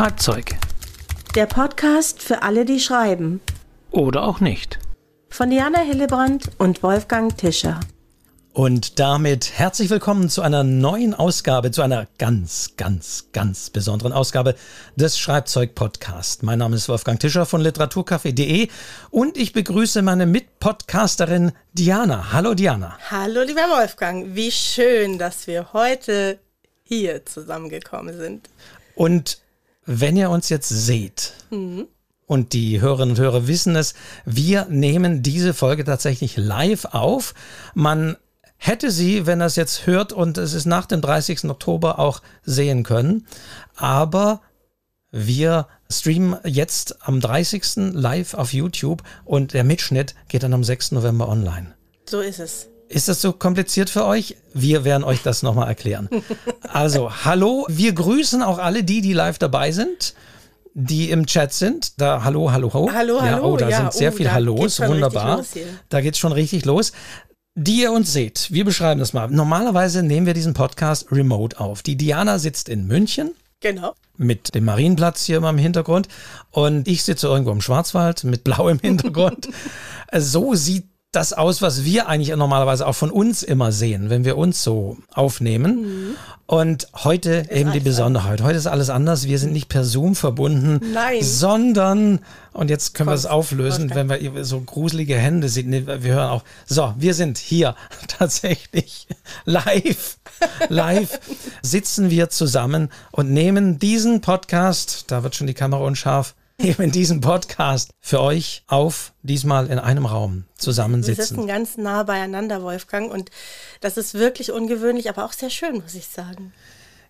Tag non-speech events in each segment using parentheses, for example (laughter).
Schreibzeug. Der Podcast für alle, die schreiben. Oder auch nicht. Von Diana Hillebrand und Wolfgang Tischer. Und damit herzlich willkommen zu einer neuen Ausgabe, zu einer ganz, ganz, ganz besonderen Ausgabe des Schreibzeug-Podcast. Mein Name ist Wolfgang Tischer von literaturcafé.de und ich begrüße meine Mitpodcasterin Diana. Hallo Diana. Hallo lieber Wolfgang, wie schön, dass wir heute hier zusammengekommen sind. Und wenn ihr uns jetzt seht, mhm. und die Hörerinnen und Hörer wissen es, wir nehmen diese Folge tatsächlich live auf. Man hätte sie, wenn er es jetzt hört und es ist nach dem 30. Oktober auch sehen können. Aber wir streamen jetzt am 30. live auf YouTube und der Mitschnitt geht dann am 6. November online. So ist es. Ist das so kompliziert für euch? Wir werden euch das nochmal erklären. Also, hallo, wir grüßen auch alle die, die live dabei sind, die im Chat sind. Da, hallo, hallo, hallo. Hallo, ja, hallo. Oh, da ja, sind sehr oh, viele Hallos, wunderbar. Da geht es schon richtig los. Die ihr uns seht, wir beschreiben das mal. Normalerweise nehmen wir diesen Podcast remote auf. Die Diana sitzt in München. Genau. Mit dem Marienplatz hier immer im Hintergrund. Und ich sitze irgendwo im Schwarzwald mit (laughs) blau im Hintergrund. (laughs) so sieht das aus, was wir eigentlich normalerweise auch von uns immer sehen, wenn wir uns so aufnehmen. Mhm. Und heute ist eben die Besonderheit. Heute ist alles anders. Wir sind nicht per Zoom verbunden, Nein. sondern, und jetzt können Komm, wir es auflösen, wenn wir so gruselige Hände sehen. Wir hören auch, so, wir sind hier (laughs) tatsächlich live. Live sitzen wir zusammen und nehmen diesen Podcast, da wird schon die Kamera unscharf, eben diesen Podcast für euch auf, diesmal in einem Raum zusammensitzen. Wir sitzen ganz nah beieinander, Wolfgang, und das ist wirklich ungewöhnlich, aber auch sehr schön, muss ich sagen.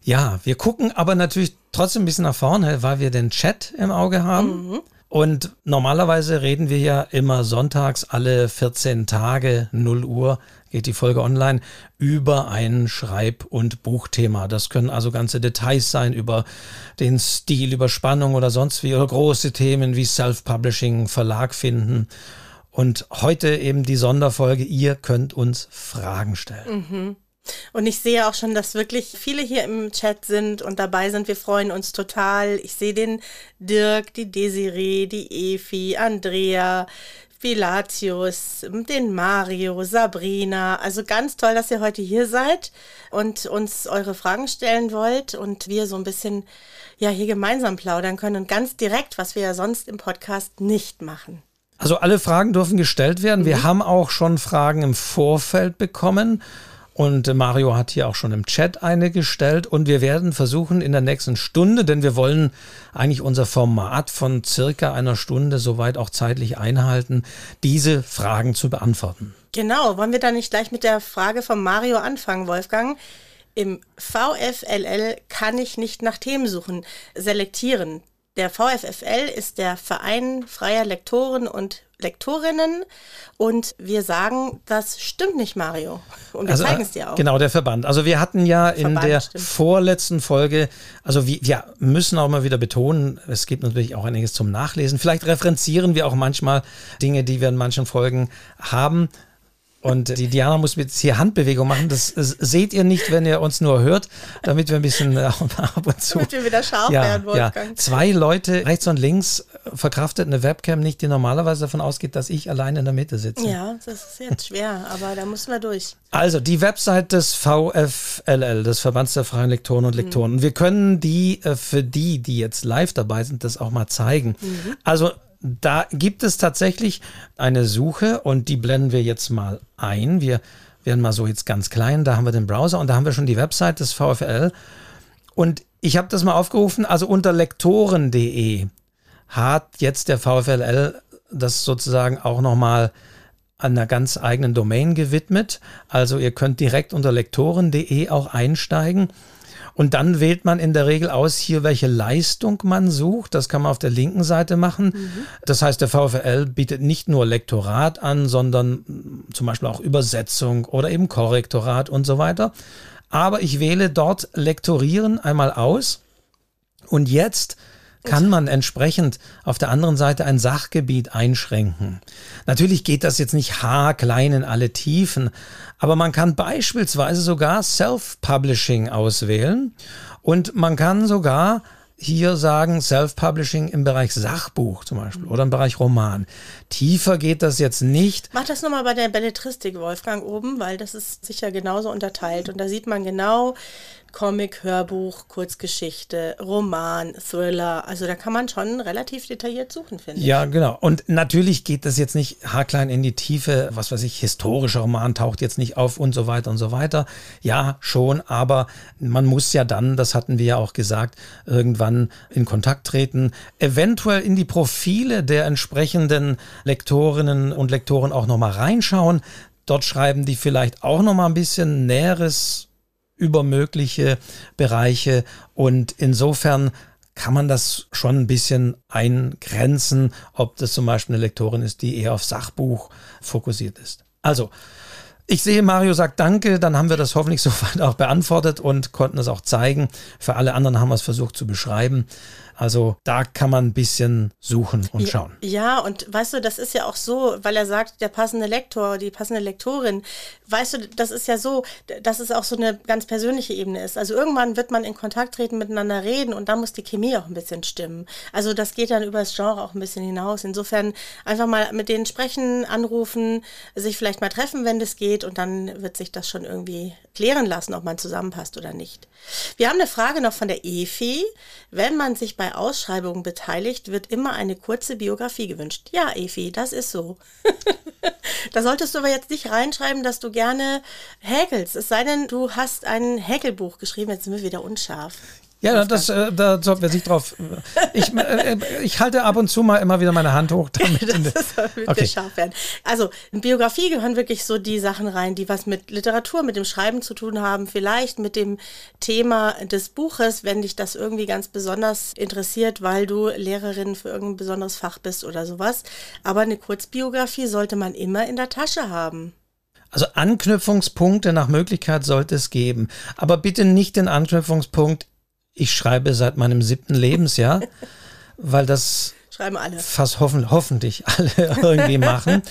Ja, wir gucken aber natürlich trotzdem ein bisschen nach vorne, weil wir den Chat im Auge haben. Mhm. Und normalerweise reden wir ja immer sonntags alle 14 Tage, 0 Uhr geht die Folge online, über ein Schreib- und Buchthema. Das können also ganze Details sein über den Stil, über Spannung oder sonst wie, oder große Themen wie Self-Publishing, Verlag finden. Und heute eben die Sonderfolge, ihr könnt uns Fragen stellen. Mhm. Und ich sehe auch schon, dass wirklich viele hier im Chat sind und dabei sind. Wir freuen uns total. Ich sehe den Dirk, die Desiree, die Efi, Andrea, Pilatius, den Mario, Sabrina. Also ganz toll, dass ihr heute hier seid und uns eure Fragen stellen wollt und wir so ein bisschen ja hier gemeinsam plaudern können und ganz direkt, was wir ja sonst im Podcast nicht machen. Also alle Fragen dürfen gestellt werden. Mhm. Wir haben auch schon Fragen im Vorfeld bekommen und Mario hat hier auch schon im Chat eine gestellt. Und wir werden versuchen in der nächsten Stunde, denn wir wollen eigentlich unser Format von circa einer Stunde soweit auch zeitlich einhalten, diese Fragen zu beantworten. Genau, wollen wir dann nicht gleich mit der Frage von Mario anfangen, Wolfgang? Im VFLL kann ich nicht nach Themen suchen, selektieren. Der VFFL ist der Verein freier Lektoren und Lektorinnen und wir sagen, das stimmt nicht, Mario. Und wir also, zeigen es dir auch. Genau, der Verband. Also wir hatten ja in Verband, der stimmt. vorletzten Folge, also wir, wir müssen auch mal wieder betonen, es gibt natürlich auch einiges zum Nachlesen. Vielleicht referenzieren wir auch manchmal Dinge, die wir in manchen Folgen haben. Und die Diana muss jetzt hier Handbewegung machen. Das seht ihr nicht, wenn ihr uns nur hört, damit wir ein bisschen äh, ab und zu. Damit wir wieder scharf ja, werden, Wolfgang. Ja. Zwei Leute rechts und links verkraftet eine Webcam nicht, die normalerweise davon ausgeht, dass ich allein in der Mitte sitze. Ja, das ist jetzt schwer, aber da müssen wir durch. Also die Website des VFLL, des Verbands der freien Lektoren und Lektoren. Mhm. Wir können die äh, für die, die jetzt live dabei sind, das auch mal zeigen. Mhm. Also da gibt es tatsächlich eine Suche und die blenden wir jetzt mal ein. Wir werden mal so jetzt ganz klein, da haben wir den Browser und da haben wir schon die Website des VfL. Und ich habe das mal aufgerufen, also unter lektoren.de hat jetzt der VfLL das sozusagen auch nochmal an einer ganz eigenen Domain gewidmet. Also ihr könnt direkt unter lektoren.de auch einsteigen und dann wählt man in der Regel aus, hier welche Leistung man sucht. Das kann man auf der linken Seite machen. Mhm. Das heißt, der VfL bietet nicht nur Lektorat an, sondern zum Beispiel auch Übersetzung oder eben Korrektorat und so weiter. Aber ich wähle dort Lektorieren einmal aus. Und jetzt kann man entsprechend auf der anderen Seite ein Sachgebiet einschränken. Natürlich geht das jetzt nicht haarklein in alle Tiefen, aber man kann beispielsweise sogar Self-Publishing auswählen und man kann sogar hier sagen, Self-Publishing im Bereich Sachbuch zum Beispiel oder im Bereich Roman. Tiefer geht das jetzt nicht. Mach das nochmal bei der Belletristik, Wolfgang, oben, weil das ist sicher genauso unterteilt. Und da sieht man genau, Comic, Hörbuch, Kurzgeschichte, Roman, Thriller. Also da kann man schon relativ detailliert suchen, finde ich. Ja, genau. Und natürlich geht das jetzt nicht haarklein in die Tiefe. Was weiß ich, historischer Roman taucht jetzt nicht auf und so weiter und so weiter. Ja, schon, aber man muss ja dann, das hatten wir ja auch gesagt, irgendwann in Kontakt treten, eventuell in die Profile der entsprechenden Lektorinnen und Lektoren auch nochmal reinschauen. Dort schreiben die vielleicht auch nochmal ein bisschen Näheres über mögliche Bereiche. Und insofern kann man das schon ein bisschen eingrenzen, ob das zum Beispiel eine Lektorin ist, die eher auf Sachbuch fokussiert ist. Also, ich sehe, Mario sagt Danke, dann haben wir das hoffentlich (laughs) soweit auch beantwortet und konnten es auch zeigen. Für alle anderen haben wir es versucht zu beschreiben. Also da kann man ein bisschen suchen und schauen. Ja, und weißt du, das ist ja auch so, weil er sagt, der passende Lektor, die passende Lektorin, weißt du, das ist ja so, dass es auch so eine ganz persönliche Ebene ist. Also irgendwann wird man in Kontakt treten, miteinander reden und dann muss die Chemie auch ein bisschen stimmen. Also das geht dann über das Genre auch ein bisschen hinaus. Insofern einfach mal mit denen sprechen, anrufen, sich vielleicht mal treffen, wenn das geht und dann wird sich das schon irgendwie klären lassen, ob man zusammenpasst oder nicht. Wir haben eine Frage noch von der Efi. Wenn man sich bei Ausschreibungen beteiligt, wird immer eine kurze Biografie gewünscht. Ja, Efi, das ist so. (laughs) da solltest du aber jetzt nicht reinschreiben, dass du gerne häkelst. Es sei denn, du hast ein Häkelbuch geschrieben. Jetzt sind wir wieder unscharf. Ja, das, äh, da sollten wir sich drauf. Ich, äh, ich halte ab und zu mal immer wieder meine Hand hoch, (laughs) damit, das damit okay. wir scharf werden. Also in Biografie gehören wirklich so die Sachen rein, die was mit Literatur, mit dem Schreiben zu tun haben, vielleicht mit dem Thema des Buches, wenn dich das irgendwie ganz besonders interessiert, weil du Lehrerin für irgendein besonderes Fach bist oder sowas. Aber eine Kurzbiografie sollte man immer in der Tasche haben. Also Anknüpfungspunkte nach Möglichkeit sollte es geben. Aber bitte nicht den Anknüpfungspunkt, ich schreibe seit meinem siebten Lebensjahr, (laughs) weil das schreiben alle. fast hoffen, hoffentlich alle (laughs) irgendwie machen,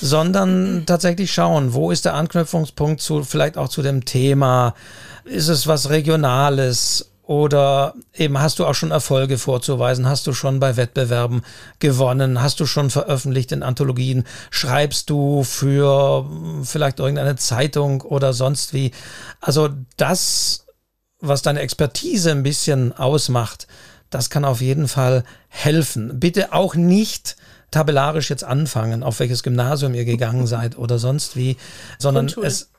sondern tatsächlich schauen, wo ist der Anknüpfungspunkt zu, vielleicht auch zu dem Thema, ist es was Regionales oder eben hast du auch schon Erfolge vorzuweisen? Hast du schon bei Wettbewerben gewonnen? Hast du schon veröffentlicht in Anthologien? Schreibst du für vielleicht irgendeine Zeitung oder sonst wie? Also das was deine Expertise ein bisschen ausmacht, das kann auf jeden Fall helfen. Bitte auch nicht tabellarisch jetzt anfangen, auf welches Gymnasium ihr gegangen seid oder sonst wie, sondern es,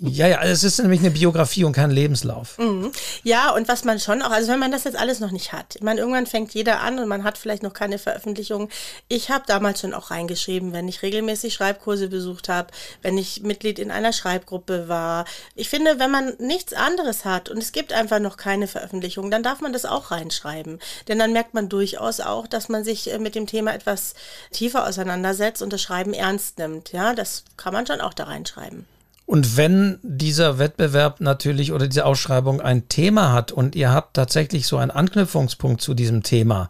ja, ja, es ist nämlich eine Biografie und kein Lebenslauf. Mhm. Ja, und was man schon auch, also wenn man das jetzt alles noch nicht hat, ich irgendwann fängt jeder an und man hat vielleicht noch keine Veröffentlichung. Ich habe damals schon auch reingeschrieben, wenn ich regelmäßig Schreibkurse besucht habe, wenn ich Mitglied in einer Schreibgruppe war. Ich finde, wenn man nichts anderes hat und es gibt einfach noch keine Veröffentlichung, dann darf man das auch reinschreiben. Denn dann merkt man durchaus auch, dass man sich äh, mit dem Thema etwas tiefer auseinandersetzt und das Schreiben ernst nimmt. Ja, das kann man schon auch da reinschreiben. Und wenn dieser Wettbewerb natürlich oder diese Ausschreibung ein Thema hat und ihr habt tatsächlich so einen Anknüpfungspunkt zu diesem Thema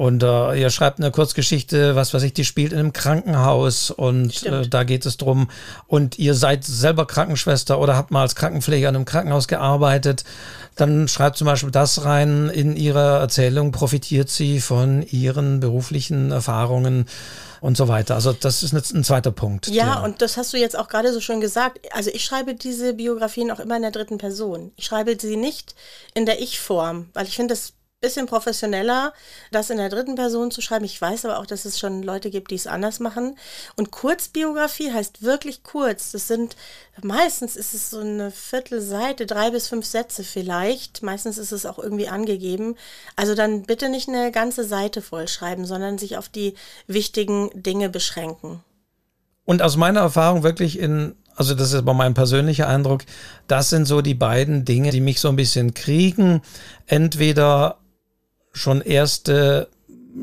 und äh, ihr schreibt eine Kurzgeschichte, was weiß ich, die spielt in einem Krankenhaus und äh, da geht es drum und ihr seid selber Krankenschwester oder habt mal als Krankenpfleger in einem Krankenhaus gearbeitet, dann schreibt zum Beispiel das rein in ihrer Erzählung, profitiert sie von ihren beruflichen Erfahrungen und so weiter. Also das ist ein zweiter Punkt. Ja, und das hast du jetzt auch gerade so schön gesagt. Also ich schreibe diese Biografien auch immer in der dritten Person. Ich schreibe sie nicht in der Ich-Form, weil ich finde, das bisschen professioneller, das in der dritten Person zu schreiben. Ich weiß aber auch, dass es schon Leute gibt, die es anders machen. Und Kurzbiografie heißt wirklich kurz. Das sind, meistens ist es so eine Viertelseite, drei bis fünf Sätze vielleicht. Meistens ist es auch irgendwie angegeben. Also dann bitte nicht eine ganze Seite vollschreiben, sondern sich auf die wichtigen Dinge beschränken. Und aus meiner Erfahrung wirklich in also das ist aber mein persönlicher Eindruck, das sind so die beiden Dinge, die mich so ein bisschen kriegen. Entweder schon erste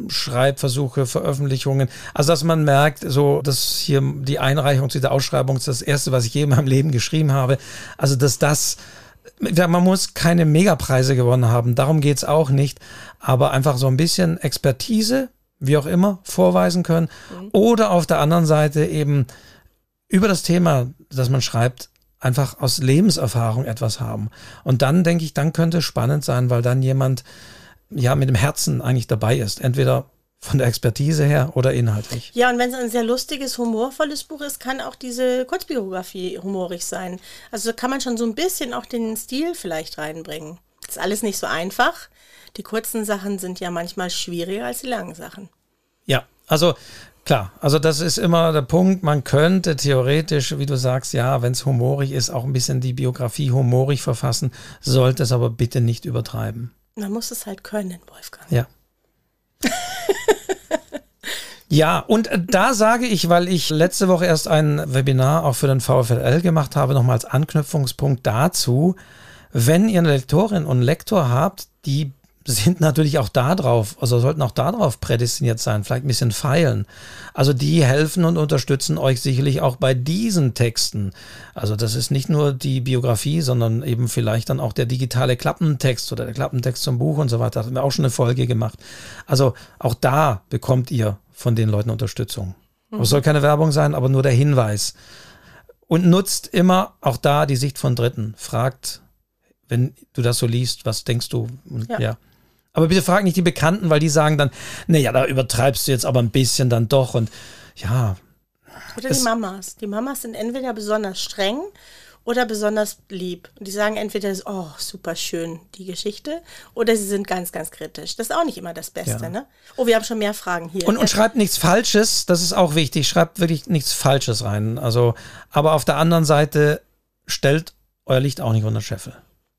Schreibversuche, Veröffentlichungen. Also dass man merkt, so dass hier die Einreichung zu dieser Ausschreibung ist das erste, was ich je in meinem Leben geschrieben habe. Also dass das man muss keine Megapreise gewonnen haben, darum geht's auch nicht, aber einfach so ein bisschen Expertise, wie auch immer, vorweisen können. Mhm. Oder auf der anderen Seite eben über das Thema, das man schreibt, einfach aus Lebenserfahrung etwas haben. Und dann denke ich, dann könnte es spannend sein, weil dann jemand ja, mit dem Herzen eigentlich dabei ist. Entweder von der Expertise her oder inhaltlich. Ja, und wenn es ein sehr lustiges, humorvolles Buch ist, kann auch diese Kurzbiografie humorig sein. Also kann man schon so ein bisschen auch den Stil vielleicht reinbringen. Das ist alles nicht so einfach. Die kurzen Sachen sind ja manchmal schwieriger als die langen Sachen. Ja, also klar, also das ist immer der Punkt. Man könnte theoretisch, wie du sagst, ja, wenn es humorig ist, auch ein bisschen die Biografie humorig verfassen, sollte es aber bitte nicht übertreiben. Man muss es halt können, Wolfgang. Ja. (laughs) Ja, und da sage ich, weil ich letzte Woche erst ein Webinar auch für den VfLL gemacht habe, nochmal als Anknüpfungspunkt dazu, wenn ihr eine Lektorin und Lektor habt, die sind natürlich auch da drauf, also sollten auch da drauf prädestiniert sein, vielleicht ein bisschen feilen. Also die helfen und unterstützen euch sicherlich auch bei diesen Texten. Also das ist nicht nur die Biografie, sondern eben vielleicht dann auch der digitale Klappentext oder der Klappentext zum Buch und so weiter. Da haben wir auch schon eine Folge gemacht. Also auch da bekommt ihr von den Leuten Unterstützung. Mhm. Es soll keine Werbung sein, aber nur der Hinweis. Und nutzt immer auch da die Sicht von Dritten. Fragt, wenn du das so liest, was denkst du? Und, ja. ja. Aber bitte frag nicht die Bekannten, weil die sagen dann, naja, da übertreibst du jetzt aber ein bisschen dann doch. Und ja. Oder die Mamas. Die Mamas sind entweder besonders streng oder besonders lieb. Und die sagen entweder, oh, super schön, die Geschichte, oder sie sind ganz, ganz kritisch. Das ist auch nicht immer das Beste, ja. ne? Oh, wir haben schon mehr Fragen hier. Und, und schreibt nichts Falsches, das ist auch wichtig. Schreibt wirklich nichts Falsches rein. Also, aber auf der anderen Seite stellt euer Licht auch nicht unter Scheffel.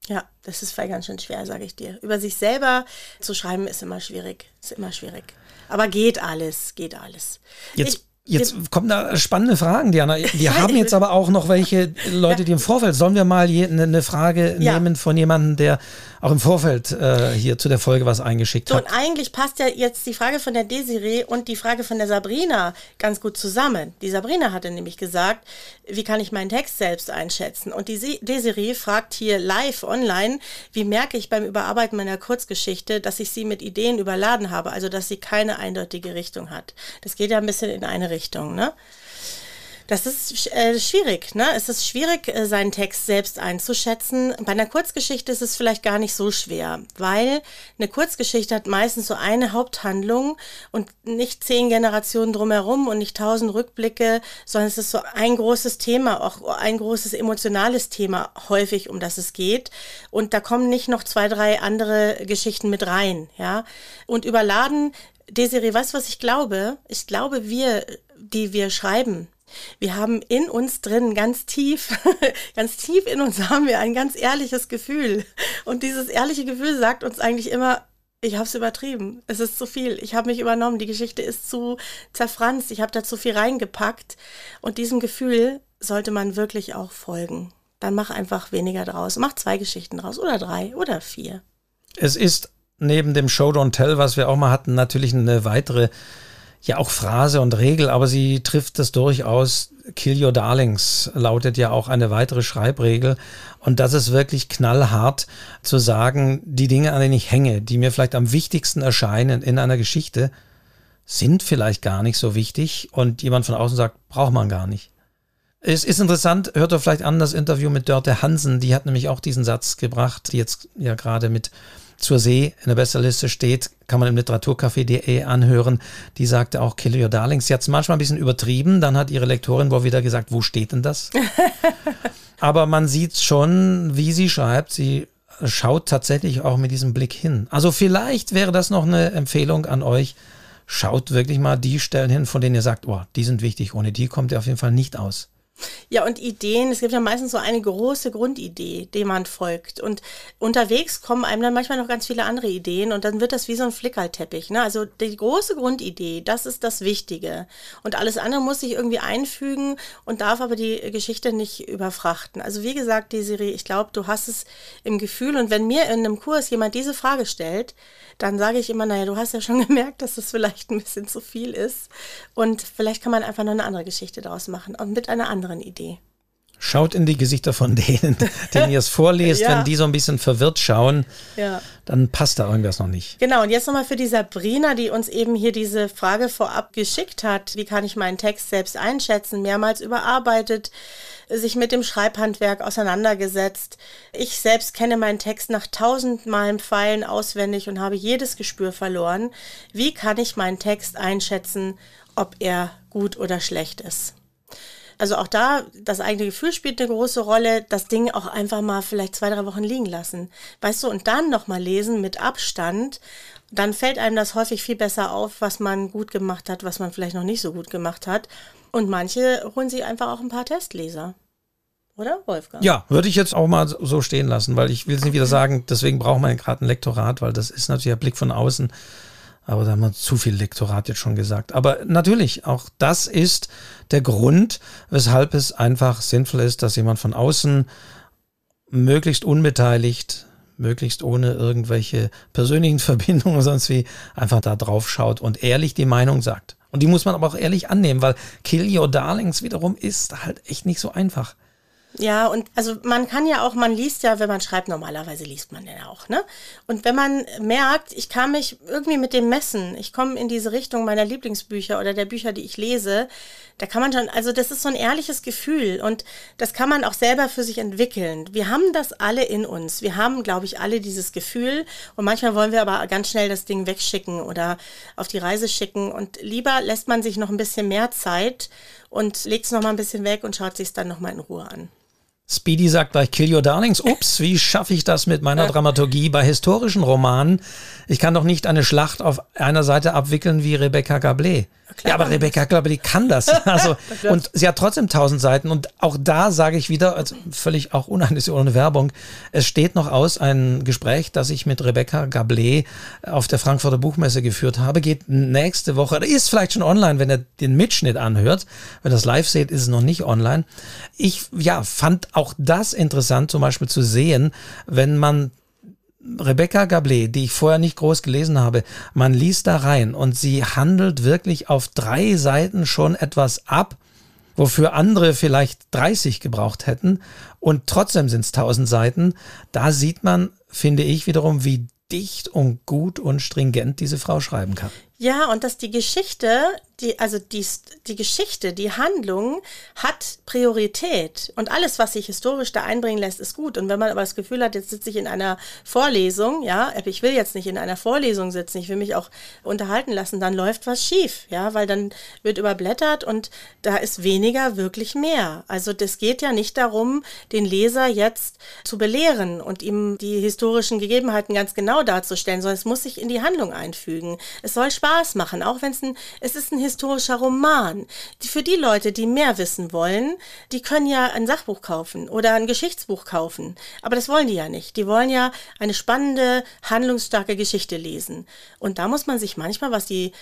Ja, das ist vielleicht ganz schön schwer, sage ich dir. Über sich selber zu schreiben ist immer schwierig. Ist immer schwierig. Aber geht alles, geht alles. Jetzt ich, Jetzt kommen da spannende Fragen, Diana. (laughs) Wir haben jetzt aber auch noch welche Leute, die im Vorfeld. Sollen wir mal eine ne Frage ja. nehmen von jemandem, der auch im Vorfeld äh, hier zu der Folge was eingeschickt so, hat? Und eigentlich passt ja jetzt die Frage von der Desiree und die Frage von der Sabrina ganz gut zusammen. Die Sabrina hatte nämlich gesagt, wie kann ich meinen Text selbst einschätzen? Und die Desiree fragt hier live online, wie merke ich beim Überarbeiten meiner Kurzgeschichte, dass ich sie mit Ideen überladen habe, also dass sie keine eindeutige Richtung hat. Das geht ja ein bisschen in eine Richtung. Richtung. Ne? Das ist äh, schwierig, ne? Es ist schwierig, äh, seinen Text selbst einzuschätzen. Bei einer Kurzgeschichte ist es vielleicht gar nicht so schwer, weil eine Kurzgeschichte hat meistens so eine Haupthandlung und nicht zehn Generationen drumherum und nicht tausend Rückblicke, sondern es ist so ein großes Thema, auch ein großes emotionales Thema häufig, um das es geht. Und da kommen nicht noch zwei, drei andere Geschichten mit rein, ja? Und überladen Desiree, weißt du, was ich glaube? Ich glaube, wir, die wir schreiben, wir haben in uns drin ganz tief, (laughs) ganz tief in uns haben wir ein ganz ehrliches Gefühl. Und dieses ehrliche Gefühl sagt uns eigentlich immer, ich habe es übertrieben. Es ist zu viel. Ich habe mich übernommen. Die Geschichte ist zu zerfranst. Ich habe da zu viel reingepackt. Und diesem Gefühl sollte man wirklich auch folgen. Dann mach einfach weniger draus. Mach zwei Geschichten draus oder drei oder vier. Es ist neben dem Show Don't Tell, was wir auch mal hatten, natürlich eine weitere ja auch Phrase und Regel, aber sie trifft das durchaus. Kill Your Darlings lautet ja auch eine weitere Schreibregel. Und das ist wirklich knallhart zu sagen, die Dinge, an denen ich hänge, die mir vielleicht am wichtigsten erscheinen in einer Geschichte, sind vielleicht gar nicht so wichtig. Und jemand von außen sagt, braucht man gar nicht. Es ist interessant, hört ihr vielleicht an das Interview mit Dörte Hansen, die hat nämlich auch diesen Satz gebracht, die jetzt ja gerade mit zur See in der Bestsellerliste steht, kann man im Literaturcafé.de anhören. Die sagte auch Kill Your Darlings. Sie hat es manchmal ein bisschen übertrieben. Dann hat ihre Lektorin wohl wieder gesagt, wo steht denn das? (laughs) Aber man sieht schon, wie sie schreibt. Sie schaut tatsächlich auch mit diesem Blick hin. Also vielleicht wäre das noch eine Empfehlung an euch. Schaut wirklich mal die Stellen hin, von denen ihr sagt, oh, die sind wichtig. Ohne die kommt ihr auf jeden Fall nicht aus. Ja, und Ideen, es gibt ja meistens so eine große Grundidee, dem man folgt. Und unterwegs kommen einem dann manchmal noch ganz viele andere Ideen und dann wird das wie so ein Flickerteppich. Ne? Also die große Grundidee, das ist das Wichtige. Und alles andere muss sich irgendwie einfügen und darf aber die Geschichte nicht überfrachten. Also wie gesagt, Desiree, ich glaube, du hast es im Gefühl und wenn mir in einem Kurs jemand diese Frage stellt, dann sage ich immer, naja, du hast ja schon (laughs) gemerkt, dass das vielleicht ein bisschen zu viel ist und vielleicht kann man einfach noch eine andere Geschichte daraus machen und mit einer anderen Idee. Schaut in die Gesichter von denen, (laughs) denen ihr es vorlest. ja. Wenn die so ein bisschen verwirrt schauen, ja. dann passt da irgendwas noch nicht. Genau, und jetzt nochmal für die Sabrina, die uns eben hier diese Frage vorab geschickt hat. Wie kann ich meinen Text selbst einschätzen? Mehrmals überarbeitet, sich mit dem Schreibhandwerk auseinandergesetzt. Ich selbst kenne meinen Text nach tausendmalen Pfeilen auswendig und habe jedes Gespür verloren. Wie kann ich meinen Text einschätzen, ob er gut oder schlecht ist? Also auch da, das eigene Gefühl spielt eine große Rolle. Das Ding auch einfach mal vielleicht zwei, drei Wochen liegen lassen. Weißt du, und dann nochmal lesen mit Abstand. Dann fällt einem das häufig viel besser auf, was man gut gemacht hat, was man vielleicht noch nicht so gut gemacht hat. Und manche holen sich einfach auch ein paar Testleser. Oder, Wolfgang? Ja, würde ich jetzt auch mal so stehen lassen, weil ich will es nicht wieder sagen, deswegen braucht man gerade ein Lektorat, weil das ist natürlich ein Blick von außen. Aber da haben wir zu viel Lektorat jetzt schon gesagt. Aber natürlich, auch das ist der Grund, weshalb es einfach sinnvoll ist, dass jemand von außen möglichst unbeteiligt, möglichst ohne irgendwelche persönlichen (laughs) Verbindungen sonst wie, einfach da drauf schaut und ehrlich die Meinung sagt. Und die muss man aber auch ehrlich annehmen, weil Kill Your Darlings wiederum ist halt echt nicht so einfach. Ja, und also man kann ja auch, man liest ja, wenn man schreibt, normalerweise liest man ja auch, ne? Und wenn man merkt, ich kann mich irgendwie mit dem messen, ich komme in diese Richtung meiner Lieblingsbücher oder der Bücher, die ich lese, da kann man schon, also das ist so ein ehrliches Gefühl und das kann man auch selber für sich entwickeln. Wir haben das alle in uns. Wir haben, glaube ich, alle dieses Gefühl und manchmal wollen wir aber ganz schnell das Ding wegschicken oder auf die Reise schicken und lieber lässt man sich noch ein bisschen mehr Zeit und legt es noch mal ein bisschen weg und schaut sich es dann noch mal in Ruhe an. Speedy sagt gleich Kill Your Darlings. Ups, wie schaffe ich das mit meiner Dramaturgie bei historischen Romanen? Ich kann doch nicht eine Schlacht auf einer Seite abwickeln wie Rebecca Gablé. Ja, aber Rebecca Gablé kann das. (laughs) Also, und sie hat trotzdem tausend Seiten. Und auch da sage ich wieder, also völlig auch uneinheitlich ohne Werbung, es steht noch aus ein Gespräch, das ich mit Rebecca Gablé auf der Frankfurter Buchmesse geführt habe, geht nächste Woche, ist vielleicht schon online, wenn ihr den Mitschnitt anhört. Wenn ihr das live seht, ist es noch nicht online. Ich, ja, fand auch das interessant, zum Beispiel zu sehen, wenn man Rebecca Gablé, die ich vorher nicht groß gelesen habe, man liest da rein und sie handelt wirklich auf drei Seiten schon etwas ab, wofür andere vielleicht 30 gebraucht hätten und trotzdem sind es 1000 Seiten. Da sieht man, finde ich wiederum, wie dicht und gut und stringent diese Frau schreiben kann. Ja, und dass die Geschichte, die, also die, die Geschichte, die Handlung hat Priorität. Und alles, was sich historisch da einbringen lässt, ist gut. Und wenn man aber das Gefühl hat, jetzt sitze ich in einer Vorlesung, ja, ich will jetzt nicht in einer Vorlesung sitzen, ich will mich auch unterhalten lassen, dann läuft was schief, ja, weil dann wird überblättert und da ist weniger wirklich mehr. Also das geht ja nicht darum, den Leser jetzt zu belehren und ihm die historischen Gegebenheiten ganz genau darzustellen, sondern es muss sich in die Handlung einfügen. Es soll Spaß Spaß machen, auch wenn es ein, es ist ein historischer Roman. Die, für die Leute, die mehr wissen wollen, die können ja ein Sachbuch kaufen oder ein Geschichtsbuch kaufen. Aber das wollen die ja nicht. Die wollen ja eine spannende, handlungsstarke Geschichte lesen. Und da muss man sich manchmal, was die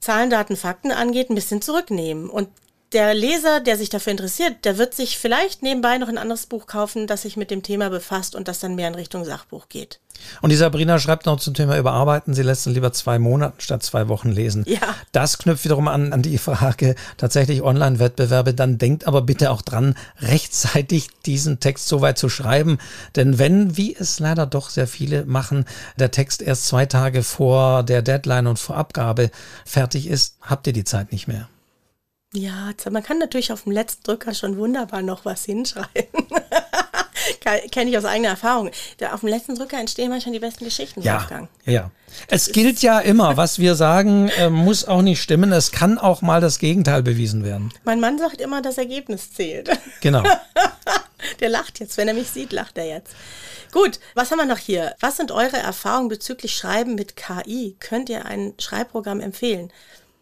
Zahlen, Daten, Fakten angeht, ein bisschen zurücknehmen. Und der Leser, der sich dafür interessiert, der wird sich vielleicht nebenbei noch ein anderes Buch kaufen, das sich mit dem Thema befasst und das dann mehr in Richtung Sachbuch geht. Und die Sabrina schreibt noch zum Thema Überarbeiten, sie lässt dann lieber zwei Monate statt zwei Wochen lesen. Ja. Das knüpft wiederum an, an die Frage tatsächlich Online-Wettbewerbe. Dann denkt aber bitte auch dran, rechtzeitig diesen Text so weit zu schreiben. Denn wenn, wie es leider doch sehr viele machen, der Text erst zwei Tage vor der Deadline und vor Abgabe fertig ist, habt ihr die Zeit nicht mehr. Ja, man kann natürlich auf dem letzten Drücker schon wunderbar noch was hinschreiben. (laughs) Kenne ich aus eigener Erfahrung. Da auf dem letzten Drücker entstehen manchmal die besten Geschichten, ja, Wolfgang. Ja, es gilt ja immer, was wir sagen, äh, muss auch nicht stimmen. Es kann auch mal das Gegenteil bewiesen werden. Mein Mann sagt immer, das Ergebnis zählt. (laughs) Genau. Der lacht jetzt. Wenn er mich sieht, lacht er jetzt. Gut, was haben wir noch hier? Was sind eure Erfahrungen bezüglich Schreiben mit KI? Könnt ihr ein Schreibprogramm empfehlen?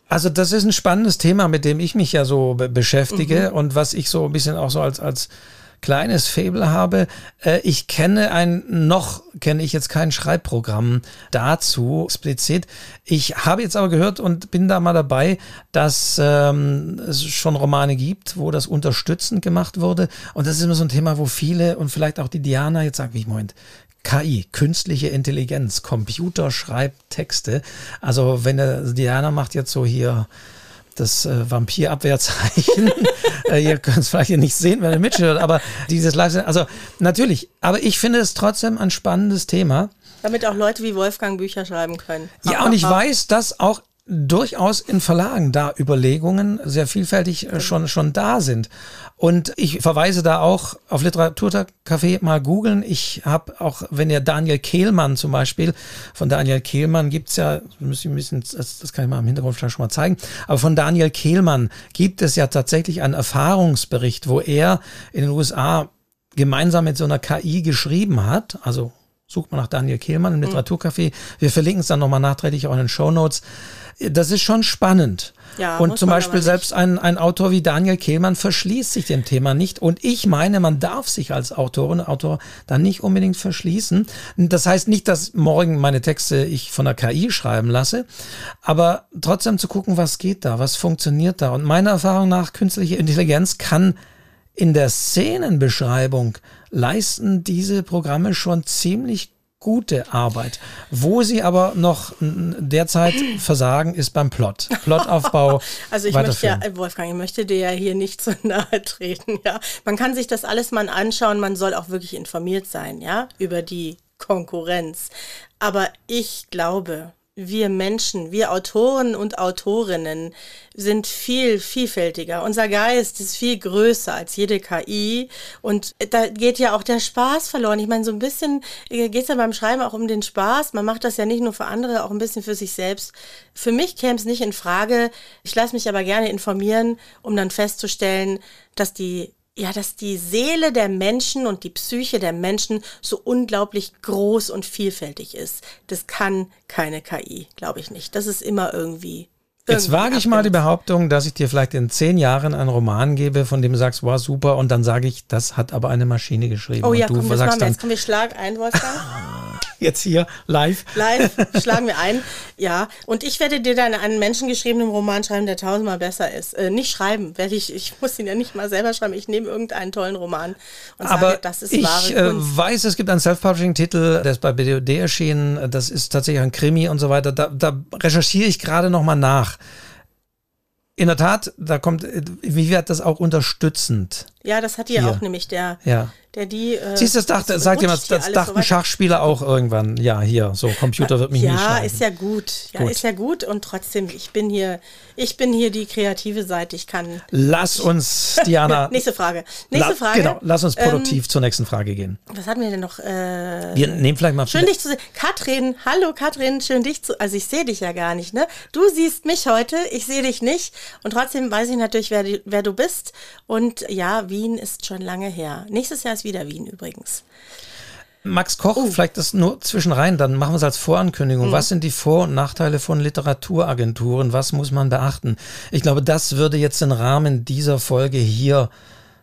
Also das ist ein spannendes Thema, mit dem ich mich ja so be beschäftige mhm. und was ich so ein bisschen auch so als, als kleines Fable habe. Äh, ich kenne ein, noch kenne ich jetzt kein Schreibprogramm dazu explizit. Ich habe jetzt aber gehört und bin da mal dabei, dass ähm, es schon Romane gibt, wo das unterstützend gemacht wurde. Und das ist immer so ein Thema, wo viele und vielleicht auch die Diana jetzt sagen, wie Moment, KI, künstliche Intelligenz, Computer schreibt Texte. Also wenn der Diana macht jetzt so hier das äh, Vampirabwehrzeichen. (laughs) äh, ihr könnt es vielleicht hier nicht sehen, wenn ihr mitschaut, aber dieses Live, also natürlich, aber ich finde es trotzdem ein spannendes Thema. Damit auch Leute wie Wolfgang Bücher schreiben können. Ja, und ich weiß, dass auch durchaus in Verlagen da Überlegungen sehr vielfältig äh, schon, schon da sind. Und ich verweise da auch auf Literaturcafé mal googeln. Ich habe auch, wenn ihr Daniel Kehlmann zum Beispiel, von Daniel Kehlmann gibt's ja, muss ich ein bisschen, das, das kann ich mal im Hintergrund vielleicht schon mal zeigen, aber von Daniel Kehlmann gibt es ja tatsächlich einen Erfahrungsbericht, wo er in den USA gemeinsam mit so einer KI geschrieben hat, also sucht man nach Daniel Kehlmann im mhm. Literaturcafé. Wir verlinken es dann nochmal nachträglich auch in den Show Notes das ist schon spannend. Ja, und zum Beispiel selbst ein, ein Autor wie Daniel Kehlmann verschließt sich dem Thema nicht. Und ich meine, man darf sich als Autorin, Autor dann nicht unbedingt verschließen. Das heißt nicht, dass morgen meine Texte ich von der KI schreiben lasse, aber trotzdem zu gucken, was geht da, was funktioniert da. Und meiner Erfahrung nach, künstliche Intelligenz kann in der Szenenbeschreibung leisten diese Programme schon ziemlich gute Arbeit. Wo sie aber noch derzeit (clears throat) versagen, ist beim Plot. Plotaufbau. (laughs) also ich möchte ja, Wolfgang, ich möchte dir ja hier nicht zu (laughs) nahe treten, ja. Man kann sich das alles mal anschauen, man soll auch wirklich informiert sein, ja, über die Konkurrenz. Aber ich glaube, wir Menschen, wir Autoren und Autorinnen sind viel vielfältiger. Unser Geist ist viel größer als jede KI und da geht ja auch der Spaß verloren. Ich meine, so ein bisschen geht es ja beim Schreiben auch um den Spaß. Man macht das ja nicht nur für andere, auch ein bisschen für sich selbst. Für mich käme es nicht in Frage. Ich lasse mich aber gerne informieren, um dann festzustellen, dass die ja, dass die Seele der Menschen und die Psyche der Menschen so unglaublich groß und vielfältig ist. Das kann keine KI, glaube ich nicht. Das ist immer irgendwie. Jetzt wage ich mal die Behauptung, dass ich dir vielleicht in zehn Jahren einen Roman gebe, von dem du sagst, wow, super, und dann sage ich, das hat aber eine Maschine geschrieben. Oh ja, und du komm, machen wir jetzt. Komm, wir Schlag ein, Wolfgang. (laughs) jetzt hier live. Live (laughs) schlagen wir ein. Ja, und ich werde dir dann einen menschengeschriebenen Roman schreiben, der tausendmal besser ist. Äh, nicht schreiben, werde ich, ich muss ihn ja nicht mal selber schreiben. Ich nehme irgendeinen tollen Roman und Aber sage, das ist ich, wahre äh, Kunst. Ich weiß, es gibt einen Self-Publishing-Titel, der ist bei BDOD erschienen. Das ist tatsächlich ein Krimi und so weiter. Da, da recherchiere ich gerade nochmal nach. In der Tat, da kommt, wie wird das auch unterstützend? Ja, das hat hier auch nämlich der, ja der die. Äh, Siehst du, das dachte, sagt jemand, das dachten so Schachspieler auch irgendwann. Ja, hier, so Computer wird mich ja, nie Ja, ist ja gut. Ja, gut. ist ja gut und trotzdem, ich bin hier, ich bin hier die kreative Seite. Ich kann. Lass uns, Diana. (laughs) nächste Frage. Nächste la, Frage. Genau, lass uns produktiv ähm, zur nächsten Frage gehen. Was hatten wir denn noch? Äh, wir nehmen vielleicht mal. Schön dich zu sehen. Katrin, hallo Katrin, schön dich zu. Also ich sehe dich ja gar nicht, ne? Du siehst mich heute, ich sehe dich nicht und trotzdem weiß ich natürlich, wer, wer du bist. Und ja, Wien ist schon lange her. Nächstes Jahr ist wieder Wien übrigens. Max Koch, uh. vielleicht das nur zwischenrein, dann machen wir es als Vorankündigung. Mhm. Was sind die Vor- und Nachteile von Literaturagenturen? Was muss man beachten? Ich glaube, das würde jetzt den Rahmen dieser Folge hier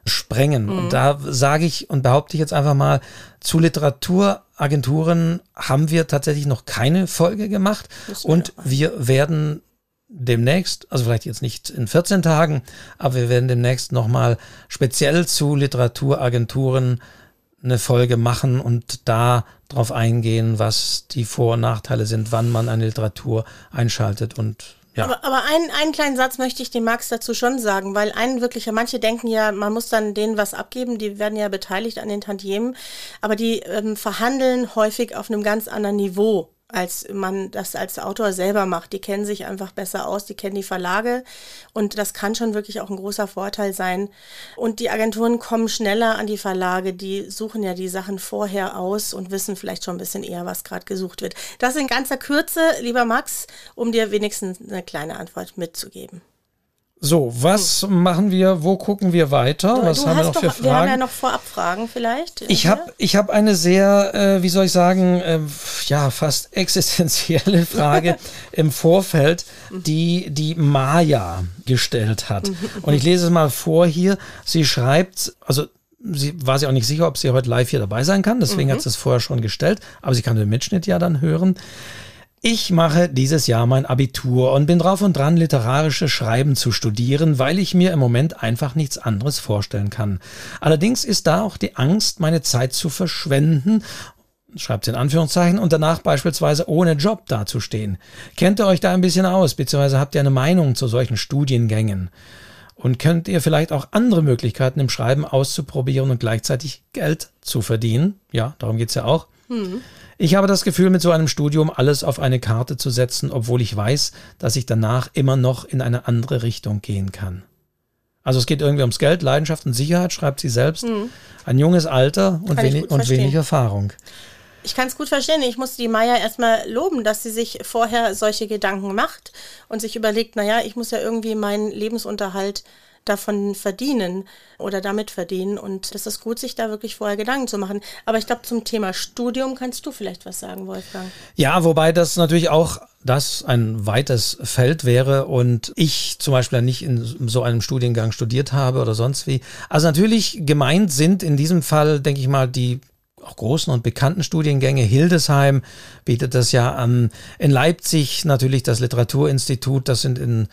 sprengen. Mhm. Und da sage ich und behaupte ich jetzt einfach mal, zu Literaturagenturen haben wir tatsächlich noch keine Folge gemacht. Und wir werden demnächst, also vielleicht jetzt nicht in 14 Tagen, aber wir werden demnächst nochmal speziell zu Literaturagenturen eine Folge machen und da drauf eingehen, was die Vor- und Nachteile sind, wann man eine Literatur einschaltet und ja. Aber, aber einen, einen kleinen Satz möchte ich dem Max dazu schon sagen, weil einen wirklich, manche denken ja, man muss dann denen was abgeben, die werden ja beteiligt an den Tantiemen, aber die ähm, verhandeln häufig auf einem ganz anderen Niveau als man das als Autor selber macht. Die kennen sich einfach besser aus, die kennen die Verlage und das kann schon wirklich auch ein großer Vorteil sein. Und die Agenturen kommen schneller an die Verlage, die suchen ja die Sachen vorher aus und wissen vielleicht schon ein bisschen eher, was gerade gesucht wird. Das in ganzer Kürze, lieber Max, um dir wenigstens eine kleine Antwort mitzugeben. So, was hm. machen wir? Wo gucken wir weiter? Was du haben wir noch doch, für Fragen? Wir haben ja noch Vorabfragen vielleicht. Ich habe ich hab eine sehr, äh, wie soll ich sagen, äh, ja, fast (laughs) existenzielle Frage (laughs) im Vorfeld, die die Maya gestellt hat. Und ich lese es mal vor hier. Sie schreibt, also sie war sich auch nicht sicher, ob sie heute live hier dabei sein kann, deswegen mhm. hat sie es vorher schon gestellt, aber sie kann den Mitschnitt ja dann hören. Ich mache dieses Jahr mein Abitur und bin drauf und dran, literarisches Schreiben zu studieren, weil ich mir im Moment einfach nichts anderes vorstellen kann. Allerdings ist da auch die Angst, meine Zeit zu verschwenden schreibt in Anführungszeichen, und danach beispielsweise ohne Job dazustehen. Kennt ihr euch da ein bisschen aus, beziehungsweise habt ihr eine Meinung zu solchen Studiengängen? Und könnt ihr vielleicht auch andere Möglichkeiten im Schreiben auszuprobieren und gleichzeitig Geld zu verdienen? Ja, darum geht's ja auch. Hm. Ich habe das Gefühl, mit so einem Studium alles auf eine Karte zu setzen, obwohl ich weiß, dass ich danach immer noch in eine andere Richtung gehen kann. Also es geht irgendwie ums Geld, Leidenschaft und Sicherheit, schreibt sie selbst. Mhm. Ein junges Alter und, wenig, und wenig Erfahrung. Ich kann es gut verstehen. Ich muss die Maya erstmal loben, dass sie sich vorher solche Gedanken macht und sich überlegt, naja, ich muss ja irgendwie meinen Lebensunterhalt davon verdienen oder damit verdienen. Und das ist gut, sich da wirklich vorher Gedanken zu machen. Aber ich glaube, zum Thema Studium kannst du vielleicht was sagen, Wolfgang. Ja, wobei das natürlich auch das ein weites Feld wäre und ich zum Beispiel nicht in so einem Studiengang studiert habe oder sonst wie. Also natürlich gemeint sind in diesem Fall, denke ich mal, die auch großen und bekannten Studiengänge. Hildesheim bietet das ja an. In Leipzig natürlich das Literaturinstitut. Das sind in,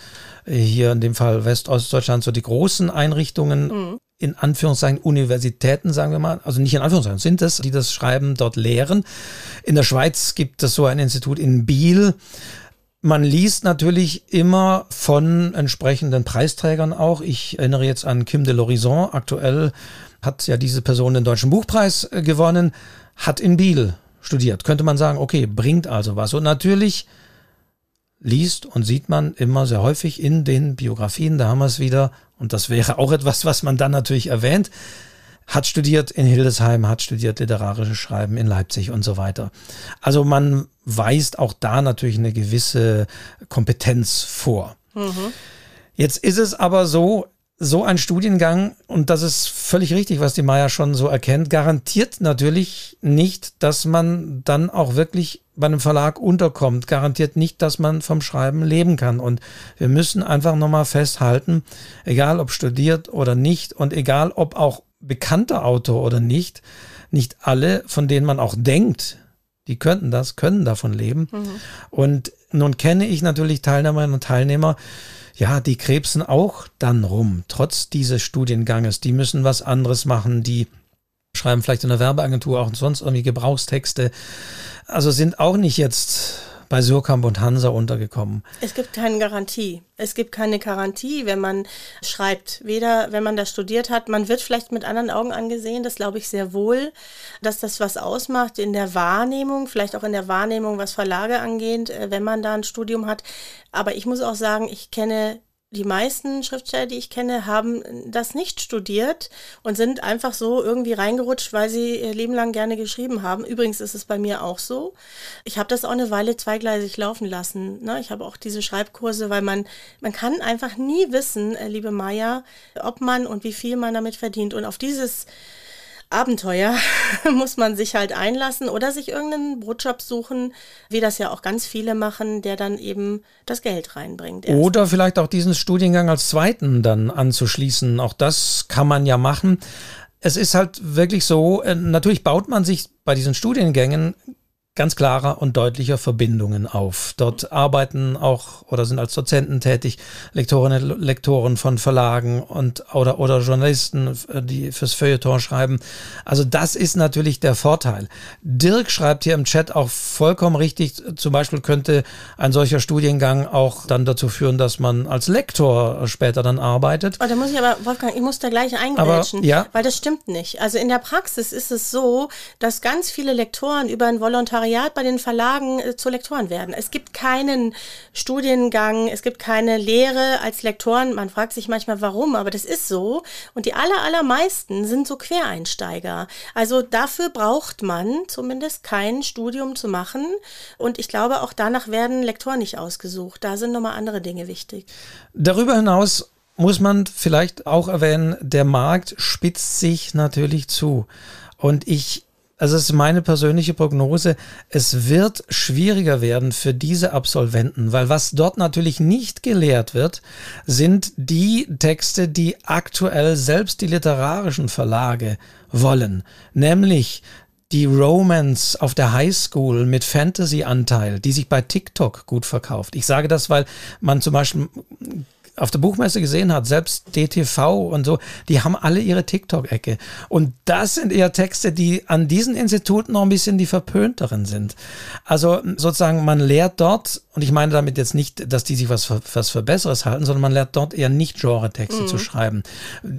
hier in dem Fall Westostdeutschland so die großen Einrichtungen. Mhm. In Anführungszeichen Universitäten, sagen wir mal. Also nicht in Anführungszeichen sind es, die das Schreiben dort lehren. In der Schweiz gibt es so ein Institut in Biel. Man liest natürlich immer von entsprechenden Preisträgern auch. Ich erinnere jetzt an Kim de l'Horizon, aktuell hat ja diese Person den Deutschen Buchpreis äh, gewonnen, hat in Biel studiert. Könnte man sagen, okay, bringt also was. Und natürlich liest und sieht man immer sehr häufig in den Biografien, da haben wir es wieder, und das wäre auch etwas, was man dann natürlich erwähnt, hat studiert in Hildesheim, hat studiert literarisches Schreiben in Leipzig und so weiter. Also man weist auch da natürlich eine gewisse Kompetenz vor. Mhm. Jetzt ist es aber so, so ein Studiengang, und das ist völlig richtig, was die Maya schon so erkennt, garantiert natürlich nicht, dass man dann auch wirklich bei einem Verlag unterkommt, garantiert nicht, dass man vom Schreiben leben kann. Und wir müssen einfach nochmal festhalten, egal ob studiert oder nicht und egal ob auch bekannter Autor oder nicht, nicht alle, von denen man auch denkt, die könnten das, können davon leben. Mhm. Und nun kenne ich natürlich Teilnehmerinnen und Teilnehmer, ja, die krebsen auch dann rum, trotz dieses Studienganges. Die müssen was anderes machen, die schreiben vielleicht in der Werbeagentur auch sonst irgendwie Gebrauchstexte. Also sind auch nicht jetzt bei Surkamp und Hansa untergekommen. Es gibt keine Garantie. Es gibt keine Garantie, wenn man schreibt. Weder, wenn man das studiert hat, man wird vielleicht mit anderen Augen angesehen, das glaube ich sehr wohl, dass das was ausmacht in der Wahrnehmung, vielleicht auch in der Wahrnehmung, was Verlage angeht, äh, wenn man da ein Studium hat. Aber ich muss auch sagen, ich kenne die meisten Schriftsteller, die ich kenne, haben das nicht studiert und sind einfach so irgendwie reingerutscht, weil sie ihr Leben lang gerne geschrieben haben. Übrigens ist es bei mir auch so. Ich habe das auch eine Weile zweigleisig laufen lassen. Ne? Ich habe auch diese Schreibkurse, weil man, man kann einfach nie wissen, äh, liebe Maya, ob man und wie viel man damit verdient. Und auf dieses Abenteuer (laughs) muss man sich halt einlassen oder sich irgendeinen Brotjob suchen, wie das ja auch ganz viele machen, der dann eben das Geld reinbringt. Erst. Oder vielleicht auch diesen Studiengang als zweiten dann anzuschließen. Auch das kann man ja machen. Es ist halt wirklich so, äh, natürlich baut man sich bei diesen Studiengängen ganz klarer und deutlicher Verbindungen auf. Dort arbeiten auch oder sind als Dozenten tätig Lektorinnen und Lektoren von Verlagen und oder, oder Journalisten, die fürs Feuilleton schreiben. Also das ist natürlich der Vorteil. Dirk schreibt hier im Chat auch vollkommen richtig. Zum Beispiel könnte ein solcher Studiengang auch dann dazu führen, dass man als Lektor später dann arbeitet. Oh, da muss ich aber, Wolfgang, ich muss da gleich eingrätschen, ja. weil das stimmt nicht. Also in der Praxis ist es so, dass ganz viele Lektoren über ein Volontariat Volontariat bei den Verlagen äh, zu Lektoren werden. Es gibt keinen Studiengang, es gibt keine Lehre als Lektoren. Man fragt sich manchmal, warum, aber das ist so. Und die aller, allermeisten sind so Quereinsteiger. Also dafür braucht man zumindest kein Studium zu machen. Und ich glaube, auch danach werden Lektoren nicht ausgesucht. Da sind nochmal andere Dinge wichtig. Darüber hinaus muss man vielleicht auch erwähnen, der Markt spitzt sich natürlich zu. Und ich also es ist meine persönliche Prognose, es wird schwieriger werden für diese Absolventen, weil was dort natürlich nicht gelehrt wird, sind die Texte, die aktuell selbst die literarischen Verlage wollen, nämlich die Romance auf der Highschool mit Fantasy-Anteil, die sich bei TikTok gut verkauft. Ich sage das, weil man zum Beispiel auf der Buchmesse gesehen hat, selbst DTV und so, die haben alle ihre TikTok-Ecke. Und das sind eher Texte, die an diesen Instituten noch ein bisschen die verpönteren sind. Also sozusagen, man lehrt dort, und ich meine damit jetzt nicht, dass die sich was, was für Besseres halten, sondern man lernt dort eher nicht Genre-Texte mhm. zu schreiben,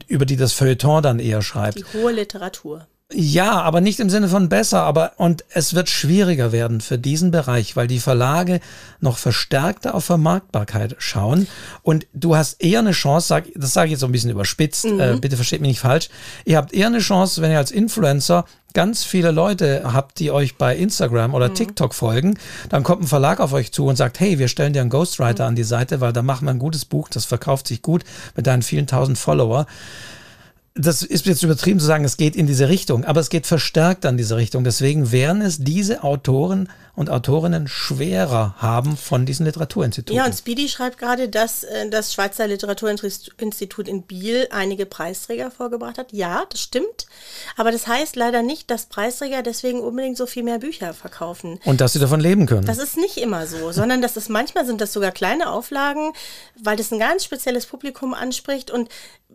über die das Feuilleton dann eher schreibt. Die hohe Literatur. Ja, aber nicht im Sinne von besser, aber und es wird schwieriger werden für diesen Bereich, weil die Verlage noch verstärkter auf Vermarktbarkeit schauen und du hast eher eine Chance, sag, das sage ich jetzt so ein bisschen überspitzt, mhm. äh, bitte versteht mich nicht falsch, ihr habt eher eine Chance, wenn ihr als Influencer ganz viele Leute habt, die euch bei Instagram oder mhm. TikTok folgen, dann kommt ein Verlag auf euch zu und sagt, hey, wir stellen dir einen Ghostwriter mhm. an die Seite, weil da machen wir ein gutes Buch, das verkauft sich gut mit deinen vielen tausend Follower das ist jetzt übertrieben zu sagen, es geht in diese Richtung, aber es geht verstärkt an diese Richtung. Deswegen werden es diese Autoren und Autorinnen schwerer haben von diesen Literaturinstituten. Ja, und Speedy schreibt gerade, dass äh, das Schweizer Literaturinstitut in Biel einige Preisträger vorgebracht hat. Ja, das stimmt. Aber das heißt leider nicht, dass Preisträger deswegen unbedingt so viel mehr Bücher verkaufen. Und dass sie davon leben können. Das ist nicht immer so, sondern dass es manchmal sind das sogar kleine Auflagen, weil das ein ganz spezielles Publikum anspricht. Und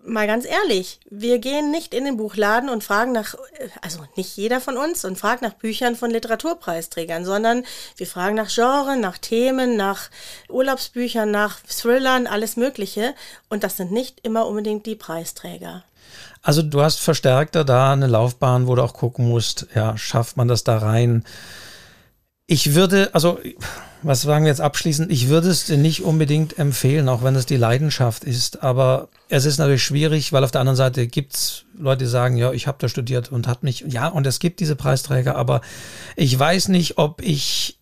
mal ganz ehrlich, wir gehen nicht in den Buchladen und fragen nach, äh, also nicht jeder von uns, und fragt nach Büchern von Literaturpreisträgern, sondern sondern wir fragen nach Genre, nach Themen, nach Urlaubsbüchern, nach Thrillern, alles Mögliche. Und das sind nicht immer unbedingt die Preisträger. Also du hast verstärkter da eine Laufbahn, wo du auch gucken musst, ja, schafft man das da rein? Ich würde, also, was sagen wir jetzt abschließend? Ich würde es nicht unbedingt empfehlen, auch wenn es die Leidenschaft ist. Aber es ist natürlich schwierig, weil auf der anderen Seite gibt es Leute, die sagen, ja, ich habe da studiert und hat mich, ja, und es gibt diese Preisträger, aber ich weiß nicht, ob ich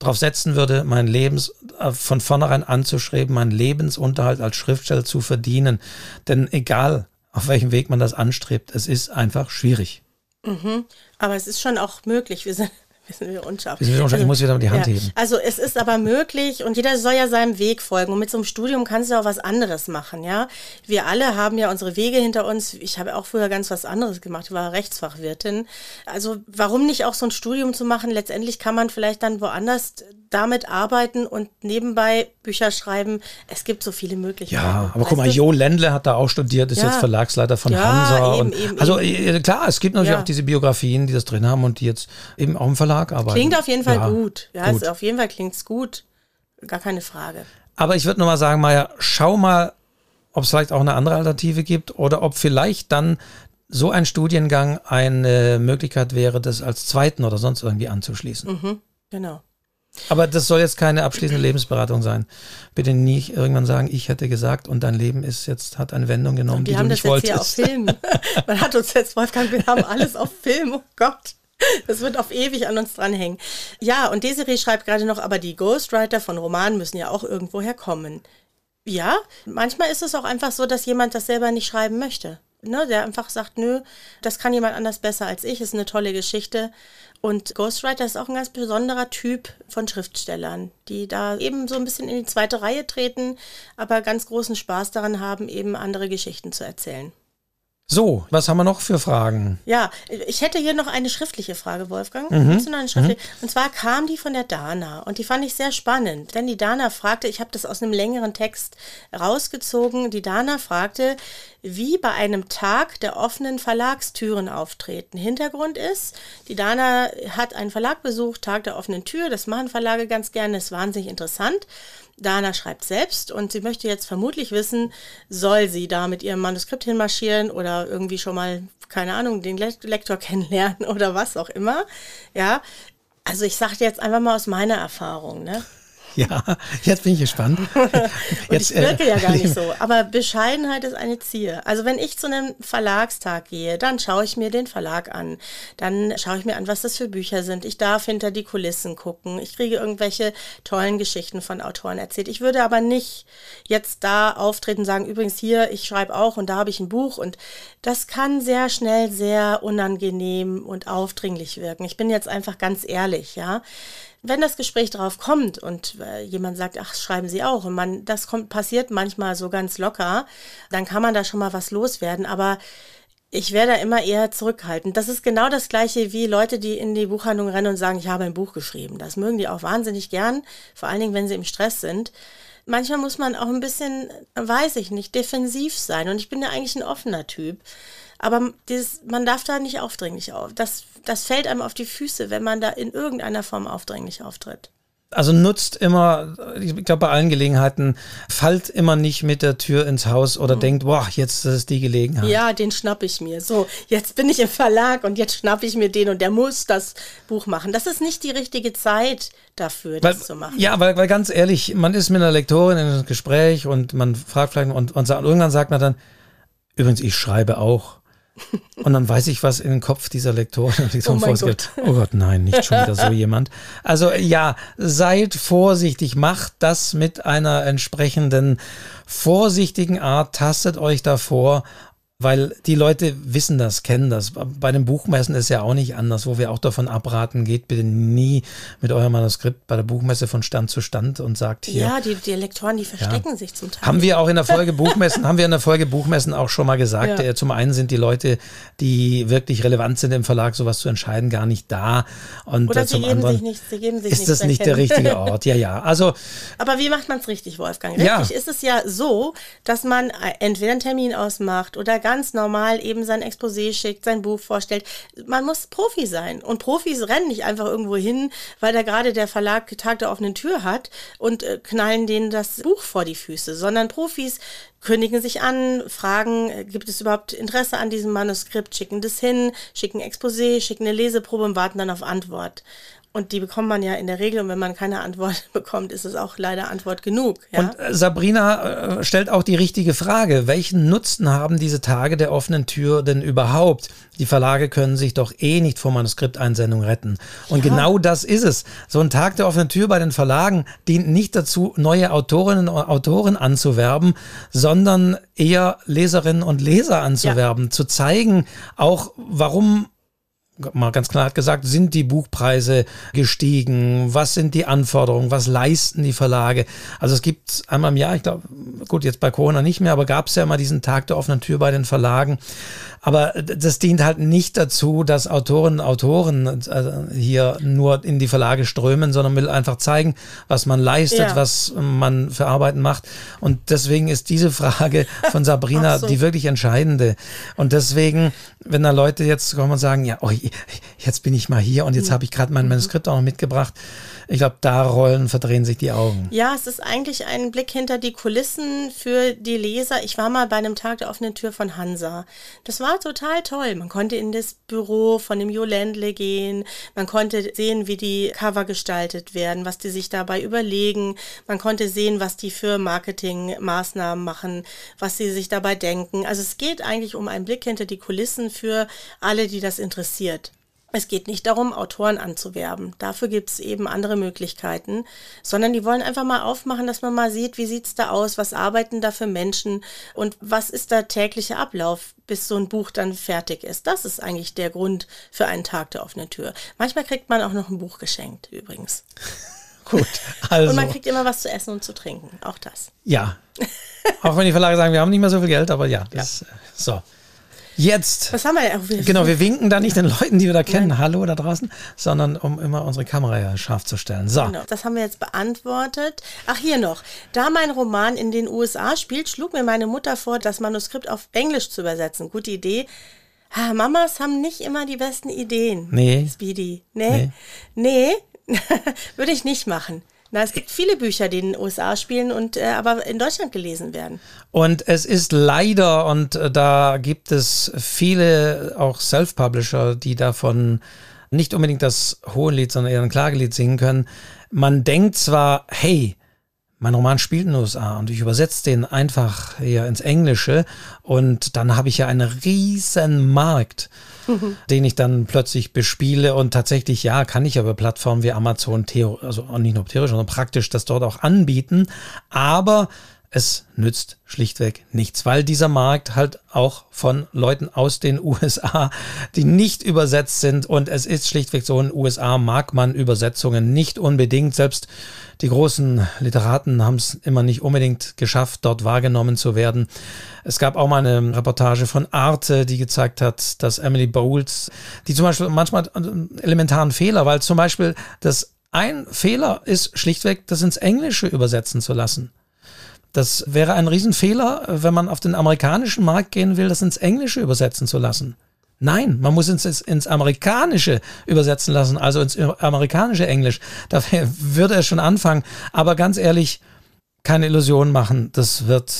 darauf setzen würde, mein Lebens äh, von vornherein anzuschreiben, meinen Lebensunterhalt als Schriftsteller zu verdienen. Denn egal, auf welchem Weg man das anstrebt, es ist einfach schwierig. Mhm. Aber es ist schon auch möglich. Wir sind sind wir unscharf. Wir Also, ich muss wieder die Hand ja. heben. Also es ist aber möglich und jeder soll ja seinem Weg folgen. Und mit so einem Studium kannst du auch was anderes machen, ja. Wir alle haben ja unsere Wege hinter uns. Ich habe auch früher ganz was anderes gemacht. Ich war Rechtsfachwirtin. Also warum nicht auch so ein Studium zu machen? Letztendlich kann man vielleicht dann woanders damit arbeiten und nebenbei Bücher schreiben. Es gibt so viele Möglichkeiten. Ja, aber guck mal, Jo Ländle hat da auch studiert, ist ja. jetzt Verlagsleiter von ja, Hansa. Eben, und, eben, also eben. klar, es gibt natürlich auch diese Biografien, die das drin haben und die jetzt eben auch im Verlag arbeiten. Klingt auf jeden Fall ja, gut. Ja, gut. auf jeden Fall klingt es gut. Gar keine Frage. Aber ich würde nur mal sagen, Maja, schau mal, ob es vielleicht auch eine andere Alternative gibt oder ob vielleicht dann so ein Studiengang eine Möglichkeit wäre, das als zweiten oder sonst irgendwie anzuschließen. Mhm, genau. Aber das soll jetzt keine abschließende Lebensberatung sein. Bitte nicht irgendwann sagen, ich hätte gesagt und dein Leben ist jetzt, hat eine Wendung genommen, die du nicht wolltest. Wir haben das jetzt hier auf Film. (laughs) Man hat uns jetzt, Wolfgang, wir haben alles auf Film, oh Gott. (laughs) Das wird auf ewig an uns dranhängen. Ja, und Desiree schreibt gerade noch, aber die Ghostwriter von Romanen müssen ja auch irgendwo herkommen. Ja, manchmal ist es auch einfach so, dass jemand das selber nicht schreiben möchte. Ne, der einfach sagt, nö, das kann jemand anders besser als ich, ist eine tolle Geschichte. Und Ghostwriter ist auch ein ganz besonderer Typ von Schriftstellern, die da eben so ein bisschen in die zweite Reihe treten, aber ganz großen Spaß daran haben, eben andere Geschichten zu erzählen. So, was haben wir noch für Fragen? Ja, ich hätte hier noch eine schriftliche Frage, Wolfgang. Mhm. du noch eine schriftliche? Mhm. Und zwar kam die von der Dana und die fand ich sehr spannend, denn die Dana fragte, ich habe das aus einem längeren Text rausgezogen, die Dana fragte, wie bei einem Tag der offenen Verlagstüren auftreten. Hintergrund ist, die Dana hat einen Verlag besucht, Tag der offenen Tür, das machen Verlage ganz gerne, ist wahnsinnig interessant. Dana schreibt selbst und sie möchte jetzt vermutlich wissen, soll sie da mit ihrem Manuskript hinmarschieren oder irgendwie schon mal, keine Ahnung, den Lektor (laughs) kennenlernen oder was auch immer. Ja, also ich sage jetzt einfach mal aus meiner Erfahrung, ne? Ja, jetzt bin ich gespannt. (laughs) jetzt, ich wirke äh, ja gar nicht so, aber Bescheidenheit ist eine Ziel. Also wenn ich zu einem Verlagstag gehe, dann schaue ich mir den Verlag an. Dann schaue ich mir an, was das für Bücher sind. Ich darf hinter die Kulissen gucken. Ich kriege irgendwelche tollen Geschichten von Autoren erzählt. Ich würde aber nicht jetzt da auftreten und sagen, übrigens hier, ich schreibe auch und da habe ich ein Buch. Und das kann sehr schnell sehr unangenehm und aufdringlich wirken. Ich bin jetzt einfach ganz ehrlich, ja wenn das Gespräch darauf kommt und äh, jemand sagt, ach, schreiben Sie auch, und man, das kommt, passiert manchmal so ganz locker, dann kann man da schon mal was loswerden, aber ich werde da immer eher zurückhaltend. Das ist genau das gleiche wie Leute, die in die Buchhandlung rennen und sagen, ich habe ein Buch geschrieben. Das mögen die auch wahnsinnig gern, vor allen Dingen, wenn sie im Stress sind. manchmal muss man auch ein bisschen, weiß ich nicht, defensiv sein. Und ich bin ja eigentlich ein offener Typ. Aber dieses, man darf da nicht aufdringlich auf. Das, das fällt einem auf die Füße, wenn man da in irgendeiner Form aufdringlich auftritt. Also nutzt immer, ich glaube bei allen Gelegenheiten, fallt immer nicht mit der Tür ins Haus oder mhm. denkt, boah, jetzt ist die Gelegenheit. Ja, den schnapp ich mir. So, jetzt bin ich im Verlag und jetzt schnapp ich mir den und der muss das Buch machen. Das ist nicht die richtige Zeit dafür, weil, das zu machen. Ja, weil, weil ganz ehrlich, man ist mit einer Lektorin in einem Gespräch und man fragt vielleicht und, und, und irgendwann sagt man dann, übrigens, ich schreibe auch. (laughs) Und dann weiß ich, was in den Kopf dieser Lektoren und Lektoren oh vorgeht. Oh Gott, nein, nicht schon wieder so (laughs) jemand. Also ja, seid vorsichtig, macht das mit einer entsprechenden vorsichtigen Art, tastet euch davor weil die Leute wissen das, kennen das. Bei den Buchmessen ist ja auch nicht anders, wo wir auch davon abraten, geht bitte nie mit eurem Manuskript bei der Buchmesse von Stand zu Stand und sagt hier. Ja, die, die Lektoren, die verstecken ja. sich zum Teil. Haben wir auch in der Folge (laughs) Buchmessen, haben wir in der Folge Buchmessen auch schon mal gesagt. Ja. Zum einen sind die Leute, die wirklich relevant sind im Verlag, sowas zu entscheiden, gar nicht da. Und Oder zum geben anderen sich nicht, sie geben sich ist das nicht der richtige (laughs) Ort. Ja, ja. Also. Aber wie macht man es richtig, Wolfgang? Richtig ja. ist es ja so, dass man entweder einen Termin ausmacht oder gar ganz normal eben sein Exposé schickt, sein Buch vorstellt. Man muss Profi sein. Und Profis rennen nicht einfach irgendwo hin, weil da gerade der Verlag Tag der offenen Tür hat und äh, knallen denen das Buch vor die Füße, sondern Profis kündigen sich an, fragen, äh, gibt es überhaupt Interesse an diesem Manuskript, schicken das hin, schicken Exposé, schicken eine Leseprobe und warten dann auf Antwort. Und die bekommt man ja in der Regel. Und wenn man keine Antwort (laughs) bekommt, ist es auch leider Antwort genug. Ja? Und äh, Sabrina äh, stellt auch die richtige Frage. Welchen Nutzen haben diese Tage der offenen Tür denn überhaupt? Die Verlage können sich doch eh nicht vor Manuskripteinsendung retten. Und ja. genau das ist es. So ein Tag der offenen Tür bei den Verlagen dient nicht dazu, neue Autorinnen und Autoren anzuwerben, sondern eher Leserinnen und Leser anzuwerben, ja. zu zeigen, auch warum mal ganz klar hat gesagt, sind die Buchpreise gestiegen? Was sind die Anforderungen? Was leisten die Verlage? Also es gibt einmal im Jahr, ich glaube, gut, jetzt bei Corona nicht mehr, aber gab es ja immer diesen Tag der offenen Tür bei den Verlagen. Aber das dient halt nicht dazu, dass Autorinnen und Autoren äh, hier nur in die Verlage strömen, sondern will einfach zeigen, was man leistet, ja. was man für Arbeiten macht. Und deswegen ist diese Frage von Sabrina (laughs) so. die wirklich entscheidende. Und deswegen, wenn da Leute jetzt kommen und sagen, ja, oh, jetzt bin ich mal hier und jetzt mhm. habe ich gerade mein Manuskript auch noch mitgebracht, ich glaube, da rollen, verdrehen sich die Augen. Ja, es ist eigentlich ein Blick hinter die Kulissen für die Leser. Ich war mal bei einem Tag der offenen Tür von Hansa. Das war total toll. Man konnte in das Büro von dem Jo Ländle gehen. Man konnte sehen, wie die Cover gestaltet werden, was die sich dabei überlegen. Man konnte sehen, was die für Marketingmaßnahmen machen, was sie sich dabei denken. Also es geht eigentlich um einen Blick hinter die Kulissen für alle, die das interessiert. Es geht nicht darum, Autoren anzuwerben. Dafür gibt es eben andere Möglichkeiten, sondern die wollen einfach mal aufmachen, dass man mal sieht, wie sieht's da aus, was arbeiten da für Menschen und was ist der tägliche Ablauf, bis so ein Buch dann fertig ist. Das ist eigentlich der Grund für einen Tag der offenen Tür. Manchmal kriegt man auch noch ein Buch geschenkt, übrigens. (laughs) Gut, also. Und man kriegt immer was zu essen und zu trinken, auch das. Ja. (laughs) auch wenn die Verlage sagen, wir haben nicht mehr so viel Geld, aber ja, das, ja. so. Jetzt. Was haben wir denn? Genau, wir winken da nicht den Leuten, die wir da kennen, Nein. hallo da draußen, sondern um immer unsere Kamera ja scharf zu stellen. So. Genau, das haben wir jetzt beantwortet. Ach, hier noch. Da mein Roman in den USA spielt, schlug mir meine Mutter vor, das Manuskript auf Englisch zu übersetzen. Gute Idee. Ha, Mamas haben nicht immer die besten Ideen. Nee. Speedy. Nee. Nee. nee. (laughs) Würde ich nicht machen. Na, es gibt viele Bücher, die in den USA spielen und äh, aber in Deutschland gelesen werden. Und es ist leider, und äh, da gibt es viele auch Self-Publisher, die davon nicht unbedingt das Hohenlied, sondern eher ein Klagelied singen können. Man denkt zwar, hey, mein Roman spielt in den USA und ich übersetze den einfach hier ins Englische und dann habe ich ja einen riesen Markt den ich dann plötzlich bespiele. Und tatsächlich, ja, kann ich aber Plattformen wie Amazon, Theo, also nicht nur theoretisch, sondern praktisch das dort auch anbieten. Aber es nützt schlichtweg nichts, weil dieser Markt halt auch von Leuten aus den (laughs) USA, die nicht übersetzt sind und es ist schlichtweg so, in den USA mag man Übersetzungen nicht unbedingt, selbst die großen Literaten haben es immer nicht unbedingt geschafft, dort wahrgenommen zu werden. Es gab auch mal eine Reportage von Arte, die gezeigt hat, dass Emily Bowles, die zum Beispiel manchmal elementaren Fehler, weil zum Beispiel das ein Fehler ist schlichtweg, das ins Englische übersetzen zu lassen. Das wäre ein Riesenfehler, wenn man auf den amerikanischen Markt gehen will, das ins Englische übersetzen zu lassen. Nein, man muss ins, ins Amerikanische übersetzen lassen, also ins amerikanische Englisch. Da (laughs) würde er schon anfangen. Aber ganz ehrlich, keine Illusion machen, das wird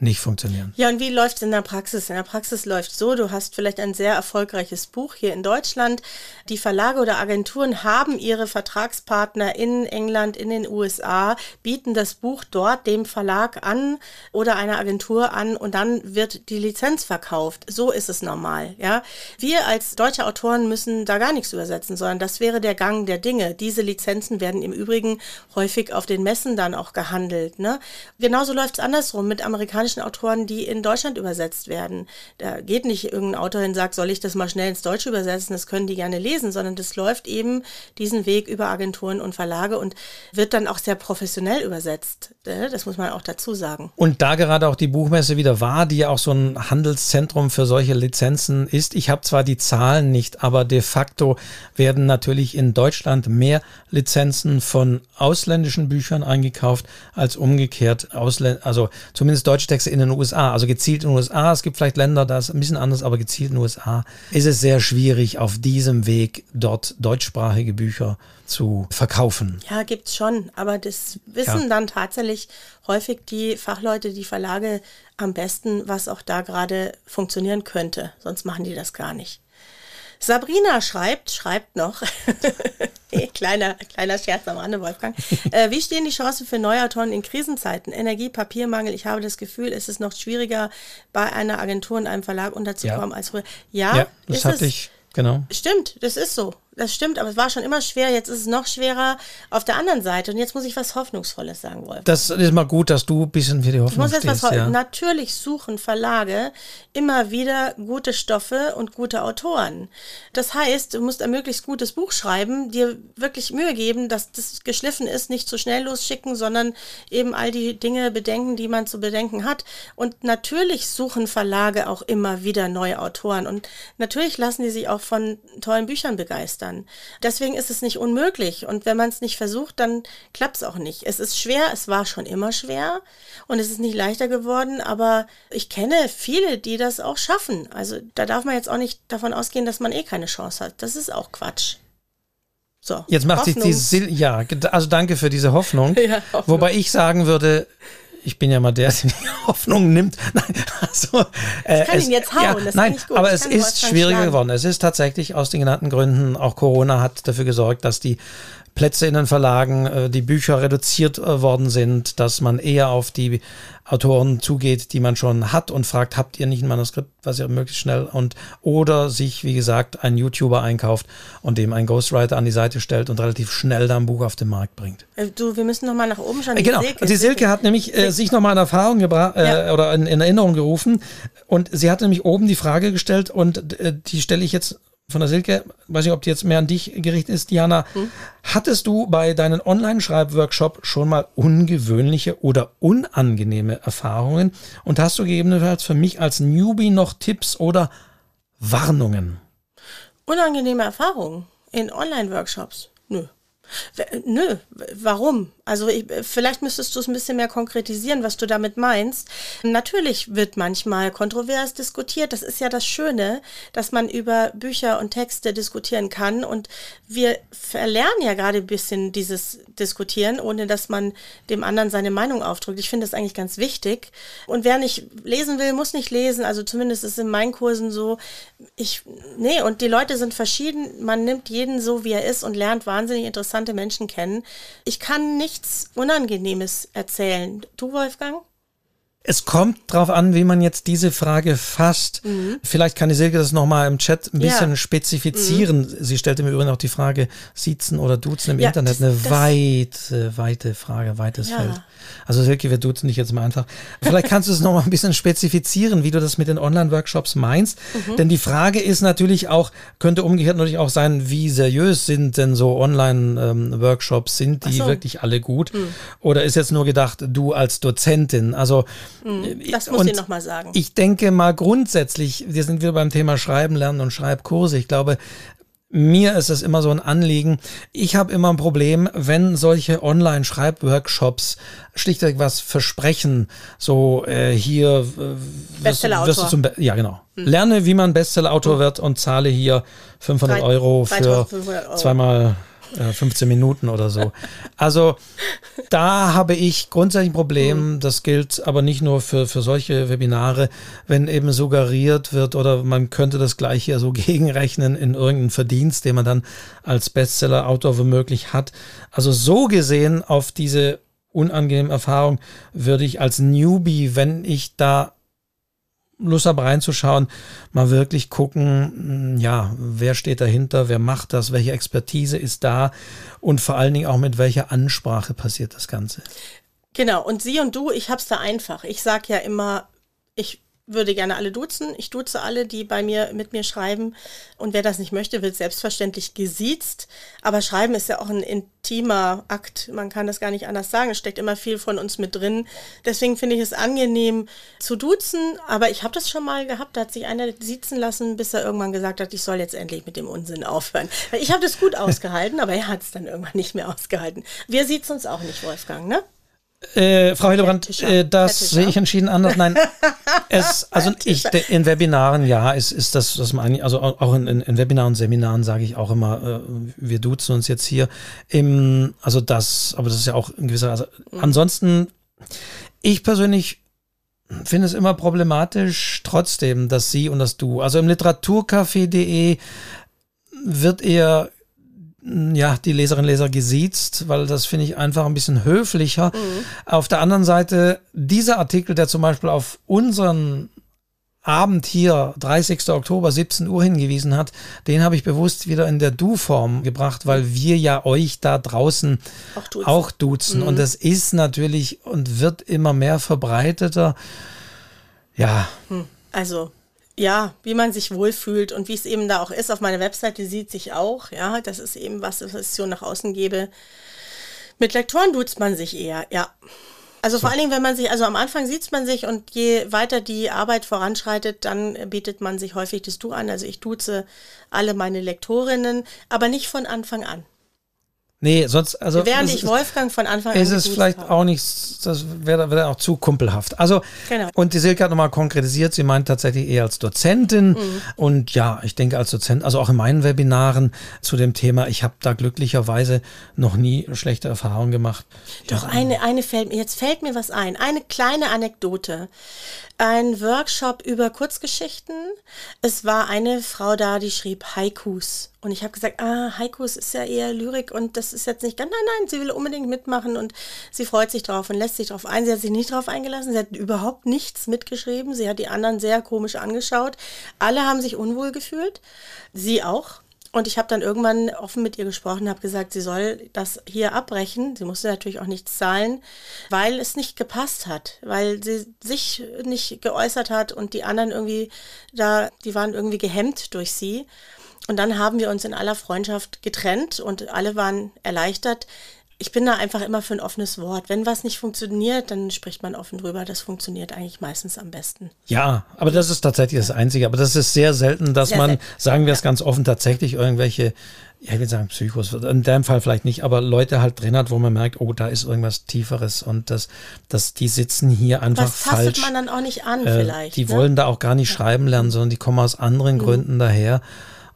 nicht funktionieren. Ja, und wie läuft es in der Praxis? In der Praxis läuft so, du hast vielleicht ein sehr erfolgreiches Buch hier in Deutschland. Die Verlage oder Agenturen haben ihre Vertragspartner in England, in den USA, bieten das Buch dort dem Verlag an oder einer Agentur an und dann wird die Lizenz verkauft. So ist es normal, ja. Wir als deutsche Autoren müssen da gar nichts übersetzen, sondern das wäre der Gang der Dinge. Diese Lizenzen werden im Übrigen häufig auf den Messen dann auch gehandelt, ne? Genauso läuft es andersrum mit amerikanischen amerikanischen Autoren, die in Deutschland übersetzt werden. Da geht nicht irgendein Autor hin und sagt, soll ich das mal schnell ins Deutsche übersetzen, das können die gerne lesen, sondern das läuft eben diesen Weg über Agenturen und Verlage und wird dann auch sehr professionell übersetzt. Äh, das muss man auch dazu sagen. Und da gerade auch die Buchmesse wieder war, die ja auch so ein Handelszentrum für solche Lizenzen ist, ich habe zwar die Zahlen nicht, aber de facto werden natürlich in Deutschland mehr Lizenzen von ausländischen Büchern eingekauft als umgekehrt Ausländ also zumindest deutsche Texte in den USA, also gezielt in den USA. Es gibt vielleicht Länder, da ist ein bisschen anders, aber gezielt in den USA ist es sehr schwierig, auf diesem Weg dort deutschsprachige Bücher zu verkaufen. Ja, gibt's schon, aber das wissen ja. dann tatsächlich häufig die Fachleute, die Verlage am besten, was auch da gerade funktionieren könnte. Sonst machen die das gar nicht. Sabrina schreibt, schreibt noch, (laughs) kleiner, kleiner Scherz am Rande, Wolfgang. Äh, wie stehen die Chancen für Neuautoren in Krisenzeiten? Energie, Papiermangel. Ich habe das Gefühl, es ist noch schwieriger, bei einer Agentur und einem Verlag unterzukommen ja. als früher. Ja, ja das hatte ich, genau. Stimmt, das ist so. Das stimmt, aber es war schon immer schwer. Jetzt ist es noch schwerer auf der anderen Seite. Und jetzt muss ich was Hoffnungsvolles sagen, Wolf. Das ist mal gut, dass du ein bisschen für die Hoffnung ich muss jetzt was ja. Natürlich suchen Verlage immer wieder gute Stoffe und gute Autoren. Das heißt, du musst ein möglichst gutes Buch schreiben, dir wirklich Mühe geben, dass das geschliffen ist, nicht zu schnell losschicken, sondern eben all die Dinge bedenken, die man zu bedenken hat. Und natürlich suchen Verlage auch immer wieder neue Autoren. Und natürlich lassen die sich auch von tollen Büchern begeistern dann. Deswegen ist es nicht unmöglich. Und wenn man es nicht versucht, dann klappt es auch nicht. Es ist schwer, es war schon immer schwer und es ist nicht leichter geworden, aber ich kenne viele, die das auch schaffen. Also da darf man jetzt auch nicht davon ausgehen, dass man eh keine Chance hat. Das ist auch Quatsch. So, Jetzt macht Hoffnung. sich die, ja, also danke für diese Hoffnung. (laughs) ja, Hoffnung. Wobei ich sagen würde, ich bin ja mal der, (laughs) der die Hoffnung nimmt. Nein, also, äh, ich kann es, ihn jetzt hauen, ja, das nein, aber es ist schwieriger geworden. Es ist tatsächlich aus den genannten Gründen, auch Corona hat dafür gesorgt, dass die Plätze in den Verlagen, äh, die Bücher reduziert äh, worden sind, dass man eher auf die Autoren zugeht, die man schon hat und fragt, habt ihr nicht ein Manuskript, was ihr möglichst schnell und oder sich, wie gesagt, einen YouTuber einkauft und dem einen Ghostwriter an die Seite stellt und relativ schnell da ein Buch auf den Markt bringt. Äh, du, wir müssen nochmal nach oben schauen. Die genau, Silke, die Silke hat nämlich äh, sich nochmal in Erfahrung gebracht äh, ja. oder in, in, Erinnerung gerufen und sie hat nämlich oben die Frage gestellt und äh, die stelle ich jetzt von der Silke, weiß nicht, ob die jetzt mehr an dich gerichtet ist, Diana. Hm? Hattest du bei deinen Online-Schreibworkshop schon mal ungewöhnliche oder unangenehme Erfahrungen? Und hast du gegebenenfalls für mich als Newbie noch Tipps oder Warnungen? Unangenehme Erfahrungen in Online-Workshops? Nö. Nö, warum? Also ich, vielleicht müsstest du es ein bisschen mehr konkretisieren, was du damit meinst. Natürlich wird manchmal kontrovers diskutiert. Das ist ja das Schöne, dass man über Bücher und Texte diskutieren kann. Und wir verlernen ja gerade ein bisschen dieses Diskutieren, ohne dass man dem anderen seine Meinung aufdrückt. Ich finde das eigentlich ganz wichtig. Und wer nicht lesen will, muss nicht lesen. Also zumindest ist es in meinen Kursen so. Ich, nee, und die Leute sind verschieden. Man nimmt jeden so, wie er ist und lernt wahnsinnig interessante Menschen kennen. Ich kann nicht nichts Unangenehmes erzählen. Du, Wolfgang? Es kommt drauf an, wie man jetzt diese Frage fasst. Mhm. Vielleicht kann die Silke das nochmal im Chat ein bisschen ja. spezifizieren. Mhm. Sie stellte mir übrigens auch die Frage, siezen oder duzen im ja, Internet. Eine das, weite, weite Frage, weites ja. Feld. Also Silke, wir duzen dich jetzt mal einfach. Vielleicht kannst du es nochmal ein bisschen spezifizieren, wie du das mit den Online-Workshops meinst. Mhm. Denn die Frage ist natürlich auch, könnte umgekehrt natürlich auch sein, wie seriös sind denn so Online-Workshops? Sind die so. wirklich alle gut? Mhm. Oder ist jetzt nur gedacht, du als Dozentin? Also. Das muss ich nochmal sagen. Ich denke mal grundsätzlich, wir sind wieder beim Thema Schreiben lernen und Schreibkurse. Ich glaube, mir ist es immer so ein Anliegen. Ich habe immer ein Problem, wenn solche Online-Schreibworkshops schlichtweg was versprechen. So äh, hier äh, Bestseller-Autor. Be ja, genau. Hm. Lerne, wie man Bestseller-Autor hm. wird und zahle hier 500 Drei, Euro für Euro. zweimal 15 äh, Minuten oder so. Also da habe ich grundsätzlich ein Problem. Mhm. Das gilt aber nicht nur für, für solche Webinare, wenn eben suggeriert wird oder man könnte das gleich hier so (laughs) gegenrechnen in irgendeinen Verdienst, den man dann als Bestseller-Autor womöglich hat. Also so gesehen auf diese unangenehme Erfahrung würde ich als Newbie, wenn ich da Lust habe reinzuschauen, mal wirklich gucken, hm, ja, wer steht dahinter, wer macht das, welche Expertise ist da und vor allen Dingen auch mit welcher Ansprache passiert das Ganze. Genau, und sie und du, ich hab's da einfach. Ich sag ja immer, ich würde gerne alle duzen. Ich duze alle, die bei mir mit mir schreiben. Und wer das nicht möchte, wird selbstverständlich gesiezt. Aber Schreiben ist ja auch ein intimer Akt. Man kann das gar nicht anders sagen. Es steckt immer viel von uns mit drin. Deswegen finde ich es angenehm zu duzen. Aber ich habe das schon mal gehabt. Da hat sich einer siezen lassen, bis er irgendwann gesagt hat, ich soll jetzt endlich mit dem Unsinn aufhören. Ich habe das gut ausgehalten, aber er hat es dann irgendwann nicht mehr ausgehalten. Wir siezen uns auch nicht, Wolfgang, ne? Äh, Frau Hildebrand, äh, das sehe ich entschieden anders. Nein, es, also ich, in Webinaren, ja, ist, ist das, das meine also auch in, in, in Webinaren, Seminaren sage ich auch immer, äh, wir duzen uns jetzt hier. Im, also das, aber das ist ja auch in gewisser, also mhm. ansonsten, ich persönlich finde es immer problematisch, trotzdem, dass Sie und das Du, also im Literaturcafé.de wird eher ja, die Leserinnen und Leser gesiezt, weil das finde ich einfach ein bisschen höflicher. Mhm. Auf der anderen Seite, dieser Artikel, der zum Beispiel auf unseren Abend hier, 30. Oktober, 17 Uhr hingewiesen hat, den habe ich bewusst wieder in der Du-Form gebracht, weil wir ja euch da draußen auch duzen. Auch duzen. Mhm. Und das ist natürlich und wird immer mehr verbreiteter. Ja. Hm. Also ja, wie man sich wohlfühlt und wie es eben da auch ist. Auf meiner Webseite sieht sich auch, ja, das ist eben was, was ich so nach außen gebe. Mit Lektoren duzt man sich eher, ja. Also so. vor allen Dingen, wenn man sich, also am Anfang sieht man sich und je weiter die Arbeit voranschreitet, dann bietet man sich häufig das Du an. Also ich duze alle meine Lektorinnen, aber nicht von Anfang an. Nee, sonst, also. Während ich Wolfgang von Anfang an. Ist es vielleicht habe. auch nicht, das wäre wär auch zu kumpelhaft. Also, genau. und die Silke hat nochmal konkretisiert, sie meint tatsächlich eher als Dozentin. Mhm. Und ja, ich denke als Dozent, also auch in meinen Webinaren zu dem Thema, ich habe da glücklicherweise noch nie schlechte Erfahrungen gemacht. Doch, ja. eine, eine fällt mir, jetzt fällt mir was ein. Eine kleine Anekdote ein Workshop über Kurzgeschichten. Es war eine Frau da, die schrieb Haikus. Und ich habe gesagt, ah, Haikus ist ja eher Lyrik und das ist jetzt nicht ganz, nein, nein, sie will unbedingt mitmachen und sie freut sich drauf und lässt sich drauf ein. Sie hat sich nicht drauf eingelassen, sie hat überhaupt nichts mitgeschrieben. Sie hat die anderen sehr komisch angeschaut. Alle haben sich unwohl gefühlt. Sie auch. Und ich habe dann irgendwann offen mit ihr gesprochen, habe gesagt, sie soll das hier abbrechen. Sie musste natürlich auch nichts zahlen, weil es nicht gepasst hat, weil sie sich nicht geäußert hat und die anderen irgendwie da, die waren irgendwie gehemmt durch sie. Und dann haben wir uns in aller Freundschaft getrennt und alle waren erleichtert ich bin da einfach immer für ein offenes Wort. Wenn was nicht funktioniert, dann spricht man offen drüber. Das funktioniert eigentlich meistens am besten. Ja, aber das ist tatsächlich das Einzige. Aber das ist sehr selten, dass sehr man, selten. sagen wir es ganz offen, tatsächlich irgendwelche, ja, ich will sagen Psychos, in dem Fall vielleicht nicht, aber Leute halt drin hat, wo man merkt, oh, da ist irgendwas Tieferes und das, das, die sitzen hier einfach Was falsch. Das tastet man dann auch nicht an äh, vielleicht. Die ne? wollen da auch gar nicht ja. schreiben lernen, sondern die kommen aus anderen mhm. Gründen daher.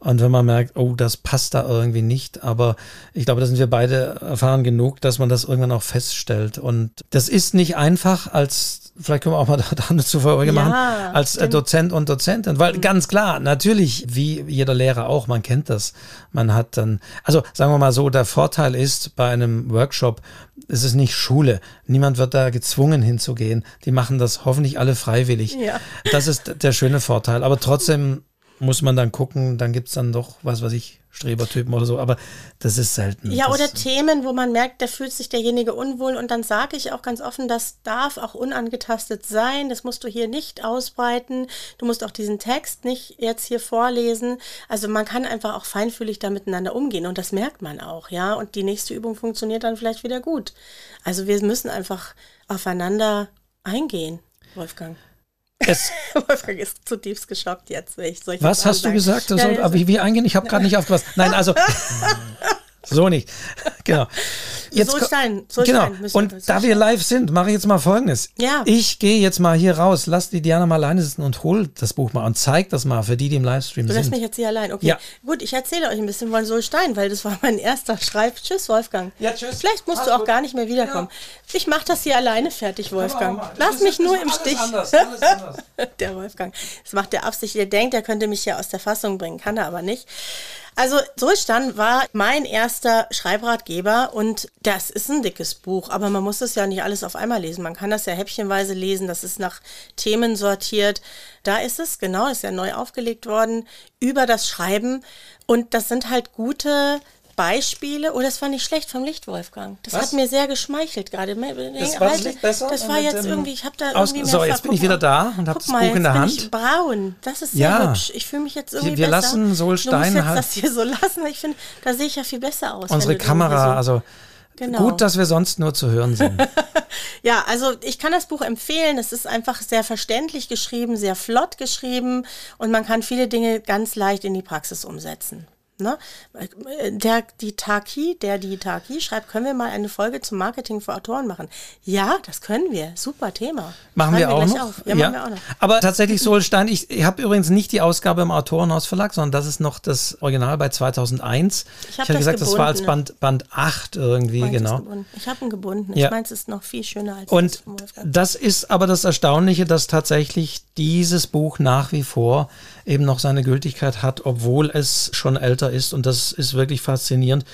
Und wenn man merkt, oh, das passt da irgendwie nicht, aber ich glaube, da sind wir beide erfahren genug, dass man das irgendwann auch feststellt. Und das ist nicht einfach als, vielleicht können wir auch mal (laughs) da eine Zufolge machen, ja, als äh, Dozent und Dozentin, weil mhm. ganz klar, natürlich, wie jeder Lehrer auch, man kennt das. Man hat dann, also sagen wir mal so, der Vorteil ist bei einem Workshop, es ist nicht Schule. Niemand wird da gezwungen hinzugehen. Die machen das hoffentlich alle freiwillig. Ja. Das ist der schöne Vorteil. Aber trotzdem (laughs) muss man dann gucken, dann gibt es dann doch, was weiß ich, Strebertypen oder so, aber das ist selten. Ja, das oder Themen, wo man merkt, da fühlt sich derjenige unwohl und dann sage ich auch ganz offen, das darf auch unangetastet sein, das musst du hier nicht ausbreiten, du musst auch diesen Text nicht jetzt hier vorlesen. Also man kann einfach auch feinfühlig da miteinander umgehen und das merkt man auch, ja, und die nächste Übung funktioniert dann vielleicht wieder gut. Also wir müssen einfach aufeinander eingehen, Wolfgang. Es, (laughs) Wolfgang ist zutiefst geschockt jetzt, was hast du sage. gesagt? Ja, soll, ja, aber wie, wie eingehen? Ich habe gerade nicht aufgepasst. Nein, also (laughs) so nicht. (laughs) Genau. Jetzt ko- Solstein, Solstein Genau. wir- Und da wir live sind, mache ich jetzt mal Folgendes. Ja. Ich gehe jetzt mal hier raus, lass die Diana mal alleine sitzen und hol das Buch mal und zeig das mal für die, die im Livestream Du lässt mich sind. jetzt hier allein. Okay. Ja. Gut, ich erzähle euch ein bisschen von Solstein, weil das war mein erster Schreib. Tschüss, Wolfgang. Ja, tschüss. Vielleicht musst Alles du auch gut. gar nicht mehr wiederkommen. Ich mache das hier alleine fertig, Wolfgang. Lass mich nur im Stich. anders, alles (laughs) anders. der Wolfgang. Das macht der Absicht. Der denkt, er könnte mich ja aus der Fassung bringen. Kann er aber nicht. Also Solstein war mein erster Schreibratgeber und das ist ein dickes Buch, aber man muss es ja nicht alles auf einmal lesen. Man kann das ja häppchenweise lesen, das ist nach Themen sortiert. Da ist es, genau, ist ja neu aufgelegt worden, über das Schreiben. Und das sind halt gute Beispiele. Oh, das war nicht schlecht vom Licht, Wolfgang. Das Was? hat mir sehr geschmeichelt gerade. Das war das Licht besser? Das war jetzt irgendwie, ich habe da irgendwie so, mehr jetzt Ver- bin ich wieder mal. da und hab Guck das mal, Buch in jetzt der Hand. Ich braun. Das ist sehr Ja. hübsch. Ich fühle mich jetzt irgendwie wir besser. lassen Sol Du jetzt halt- das hier so (laughs) lassen. Ich finde, da sehe ich ja viel besser aus. Unsere Kamera, so- also Genau. gut, dass wir sonst nur zu hören sind. (laughs) Ja, also ich kann das Buch empfehlen. Es ist einfach sehr verständlich geschrieben, sehr flott geschrieben und man kann viele Dinge ganz leicht in die Praxis umsetzen. Ne? Der, die Taki, der die Taki schreibt, können wir mal eine Folge zum Marketing für Autoren machen? Ja, das können wir. Super Thema. Machen wir Schreiben auch noch? Ja, machen wir auch noch. Aber tatsächlich Solstein, ich, ich habe übrigens nicht die Ausgabe im Autorenhaus Verlag, sondern das ist noch das Original bei 2001. Ich hab hatte das gesagt, das war als. Band, Band 8 irgendwie, ist genau. gebunden. Ich habe ihn gebunden. Ja. Ich meins ist noch viel schöner als das Und Wolfgang. das ist aber das Erstaunliche, dass tatsächlich dieses Buch nach wie vor eben noch seine Gültigkeit hat, obwohl es schon älter ist. Und das ist wirklich faszinierend.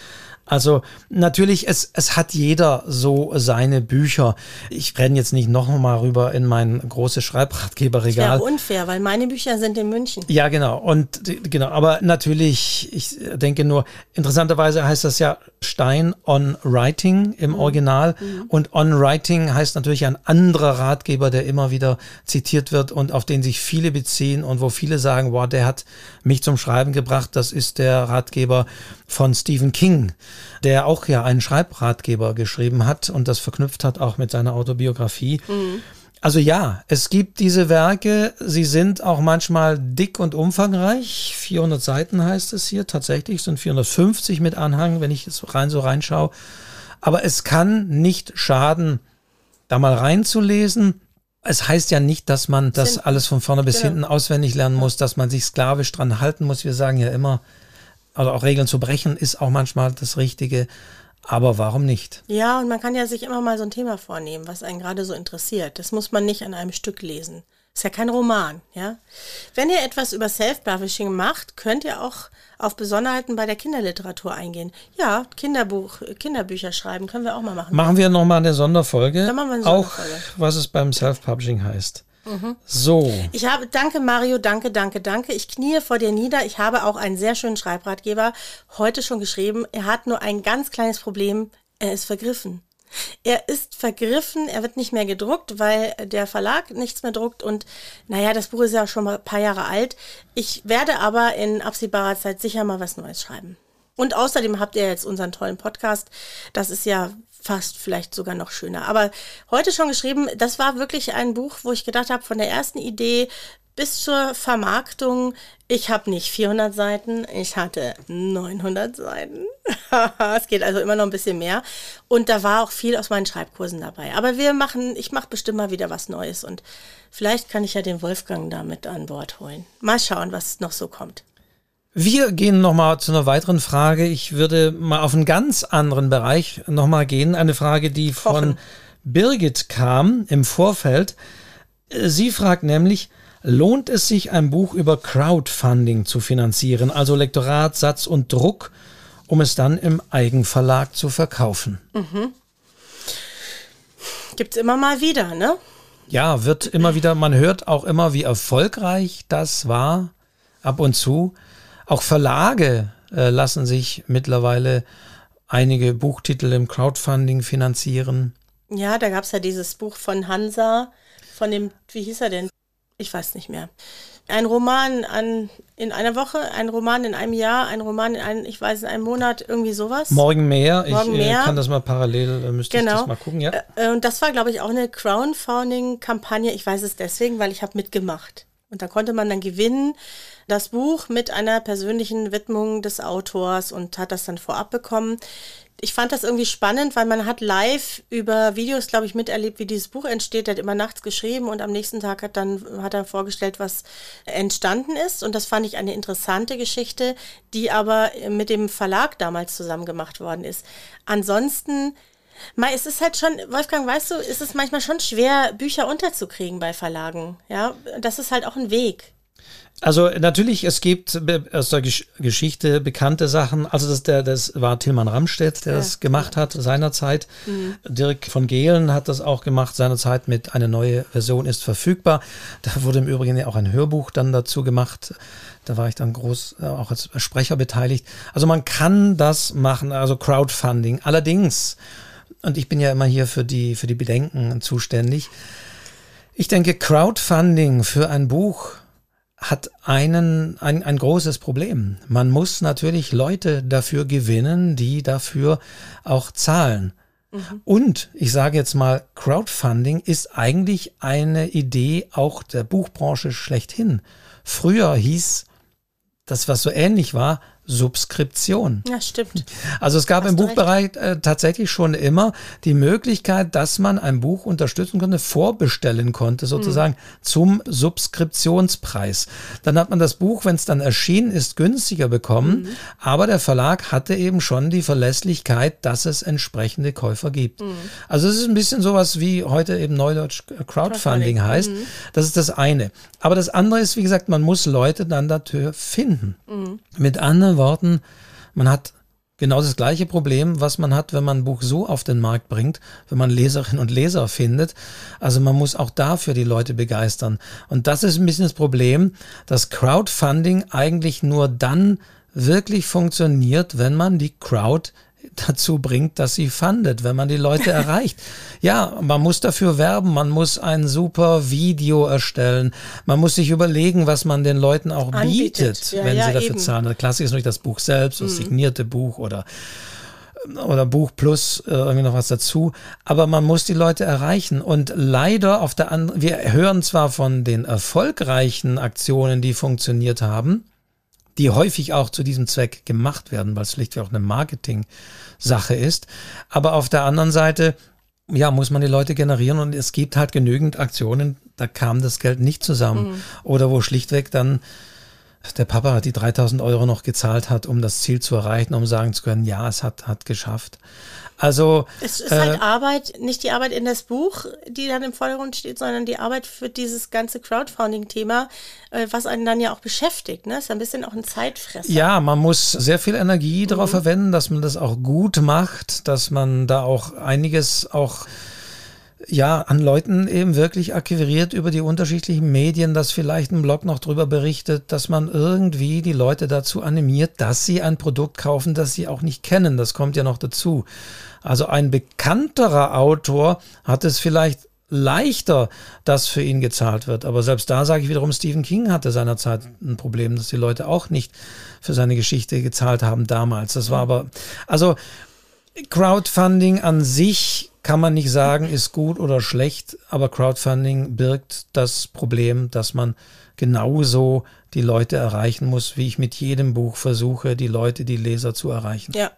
Also natürlich, es, es hat jeder so seine Bücher. Ich renne jetzt nicht noch mal rüber in mein großes Schreibratgeberregal. Wäre unfair, weil meine Bücher sind in München. Ja, genau. Und genau, aber natürlich, ich denke nur, interessanterweise heißt das ja Stein on Writing im Original. Und on Writing heißt natürlich ein anderer Ratgeber, der immer wieder zitiert wird und auf den sich viele beziehen und wo viele sagen, wow, der hat mich zum Schreiben gebracht. Das ist der Ratgeber von Stephen King, der auch ja einen Schreibratgeber geschrieben hat und das verknüpft hat auch mit seiner Autobiografie. Also ja, es gibt diese Werke, sie sind auch manchmal dick und umfangreich. 400 Seiten heißt es hier, tatsächlich sind 450 mit Anhang, wenn ich jetzt rein so reinschaue. Aber es kann nicht schaden, da mal reinzulesen. Es heißt ja nicht, dass man das alles von vorne bis Genau. hinten auswendig lernen muss, dass man sich sklavisch dran halten muss. Wir sagen ja immer, also auch Regeln zu brechen ist auch manchmal das Richtige. Aber warum nicht? Ja, und man kann ja sich immer mal so ein Thema vornehmen, was einen gerade so interessiert. Das muss man nicht an einem Stück lesen. Ist ja kein Roman, ja. Wenn ihr etwas über Self-Publishing macht, könnt ihr auch auf Besonderheiten bei der Kinderliteratur eingehen. Ja, Kinderbuch, Kinderbücher schreiben können wir auch mal machen. Machen wir nochmal eine Sonderfolge. Dann machen wir eine auch Sonderfolge. was es beim Self-Publishing heißt. So. Ich habe, danke Mario, danke, danke, danke. Ich knie vor dir nieder. Ich habe auch einen sehr schönen Schreibratgeber heute schon geschrieben. Er hat nur ein ganz kleines Problem. Er ist vergriffen. Er ist vergriffen, er wird nicht mehr gedruckt, weil der Verlag nichts mehr druckt und naja, das Buch ist ja schon mal ein paar Jahre alt. Ich werde aber in absehbarer Zeit sicher mal was Neues schreiben. Und außerdem habt ihr jetzt unseren tollen Podcast. Das ist ja fast vielleicht sogar noch schöner. Aber heute schon geschrieben, das war wirklich ein Buch, wo ich gedacht habe, von der ersten Idee bis zur Vermarktung, ich habe nicht 400 Seiten, ich hatte 900 Seiten. (laughs) es geht also immer noch ein bisschen mehr. Und da war auch viel aus meinen Schreibkursen dabei. Aber wir machen, ich mache bestimmt mal wieder was Neues und vielleicht kann ich ja den Wolfgang da mit an Bord holen. Mal schauen, was noch so kommt. Wir gehen nochmal zu einer weiteren Frage. Ich würde mal auf einen ganz anderen Bereich nochmal gehen. Eine Frage, die von. Birgit kam im Vorfeld. Sie fragt nämlich, lohnt es sich, ein Buch über Crowdfunding zu finanzieren, also Lektorat, Satz und Druck, um es dann im Eigenverlag zu verkaufen? Gibt's immer mal wieder, ne? Ja, wird immer wieder, man hört auch immer, wie erfolgreich das war, ab und zu. Auch Verlage äh, lassen sich mittlerweile einige Buchtitel im Crowdfunding finanzieren. Ja, da gab's ja dieses Buch von Hansa, von dem, wie hieß er denn? ich weiß nicht mehr. Ein Roman an, in einer Woche, ein Roman in einem Jahr, ein Roman in einem, ich weiß, in einem Monat, irgendwie sowas. Morgen mehr. Morgen ich mehr. Äh, kann das mal parallel, äh, müsste Genau. ich das mal gucken, ja. Äh, Und das war, glaube ich, auch eine Crowdfunding-Kampagne. Ich weiß es deswegen, weil ich habe mitgemacht. Und da konnte man dann gewinnen das Buch mit einer persönlichen Widmung des Autors und hat das dann vorab bekommen. Ich fand das irgendwie spannend, weil man hat live über Videos, glaube ich, miterlebt, wie dieses Buch entsteht. Er hat immer nachts geschrieben und am nächsten Tag hat dann hat er vorgestellt, was entstanden ist. Und das fand ich eine interessante Geschichte, die aber mit dem Verlag damals zusammen gemacht worden ist. Ansonsten Mal, es ist halt schon, Wolfgang, weißt du, ist es manchmal schon schwer, Bücher unterzukriegen bei Verlagen. Ja, das ist halt auch ein Weg. Also natürlich, es gibt aus der Gesch Geschichte bekannte Sachen. Also das, der, das war Tilman Ramstedt, der das gemacht hat seinerzeit. Dirk von Gehlen hat das auch gemacht seinerzeit mit eine neue Version ist verfügbar. Da wurde im Übrigen ja auch ein Hörbuch dann dazu gemacht. Da war ich dann groß äh, auch als Sprecher beteiligt. Also man kann das machen, also Crowdfunding. Allerdings, und ich bin ja immer hier für die, für die Bedenken zuständig. Ich denke, Crowdfunding für ein Buch hat einen, ein, ein großes Problem. Man muss natürlich Leute dafür gewinnen, die dafür auch zahlen. Und ich sage jetzt mal, Crowdfunding ist eigentlich eine Idee auch der Buchbranche schlechthin. Früher hieß das, was so ähnlich war, Subskription. Ja, stimmt. Also es gab Hast im Buchbereich äh, tatsächlich schon immer die Möglichkeit, dass man ein Buch unterstützen konnte, vorbestellen konnte, sozusagen zum Subskriptionspreis. Dann hat man das Buch, wenn es dann erschienen ist, günstiger bekommen, aber der Verlag hatte eben schon die Verlässlichkeit, dass es entsprechende Käufer gibt. Also es ist ein bisschen sowas wie heute eben Neudeutsch Crowdfunding Crowdfunding. heißt. Das ist das eine. Aber das andere ist, wie gesagt, man muss Leute dann dafür finden. Mit anderen Worten, man hat genau das gleiche Problem, was man hat, wenn man ein Buch so auf den Markt bringt, wenn man Leserinnen und Leser findet. Also man muss auch dafür die Leute begeistern. Und das ist ein bisschen das Problem, dass Crowdfunding eigentlich nur dann wirklich funktioniert, wenn man die Crowd dazu bringt, dass sie fundet, wenn man die Leute (laughs) erreicht. Ja, man muss dafür werben, man muss ein super Video erstellen, man muss sich überlegen, was man den Leuten auch Anbietet. bietet, Ja, wenn ja, sie dafür eben. Mhm. zahlen. Der Klassiker ist natürlich das Buch selbst, das signierte Buch oder oder Buch plus äh, irgendwie noch was dazu. Aber man muss die Leute erreichen. Und leider auf der anderen, wir hören zwar von den erfolgreichen Aktionen, die funktioniert haben, die häufig auch zu diesem Zweck gemacht werden, weil es schlichtweg auch eine Marketing-Sache ist. Aber auf der anderen Seite, ja, muss man die Leute generieren und es gibt halt genügend Aktionen, da kam das Geld nicht zusammen. Oder wo schlichtweg dann der Papa die 3000 Euro noch gezahlt hat, um das Ziel zu erreichen, um sagen zu können, ja, es hat, hat geschafft. Also, Es ist äh, halt Arbeit, nicht die Arbeit in das Buch, die dann im Vordergrund steht, sondern die Arbeit für dieses ganze Crowdfunding-Thema, äh, was einen dann ja auch beschäftigt. Ne? Ist ein bisschen auch ein Zeitfresser. Ja, man muss sehr viel Energie darauf verwenden, dass man das auch gut macht, dass man da auch einiges auch ja, an Leuten eben wirklich akquiriert über die unterschiedlichen Medien, dass vielleicht ein Blog noch drüber berichtet, dass man irgendwie die Leute dazu animiert, dass sie ein Produkt kaufen, das sie auch nicht kennen. Das kommt ja noch dazu. Also ein bekannterer Autor hat es vielleicht leichter, dass für ihn gezahlt wird. Aber selbst da sage ich wiederum, Stephen King hatte seinerzeit ein Problem, dass die Leute auch nicht für seine Geschichte gezahlt haben damals. Das war aber, also Crowdfunding an sich kann man nicht sagen, ist gut oder schlecht, aber Crowdfunding birgt das Problem, dass man genauso die Leute erreichen muss, wie ich mit jedem Buch versuche, die Leute, die Leser zu erreichen. Ja.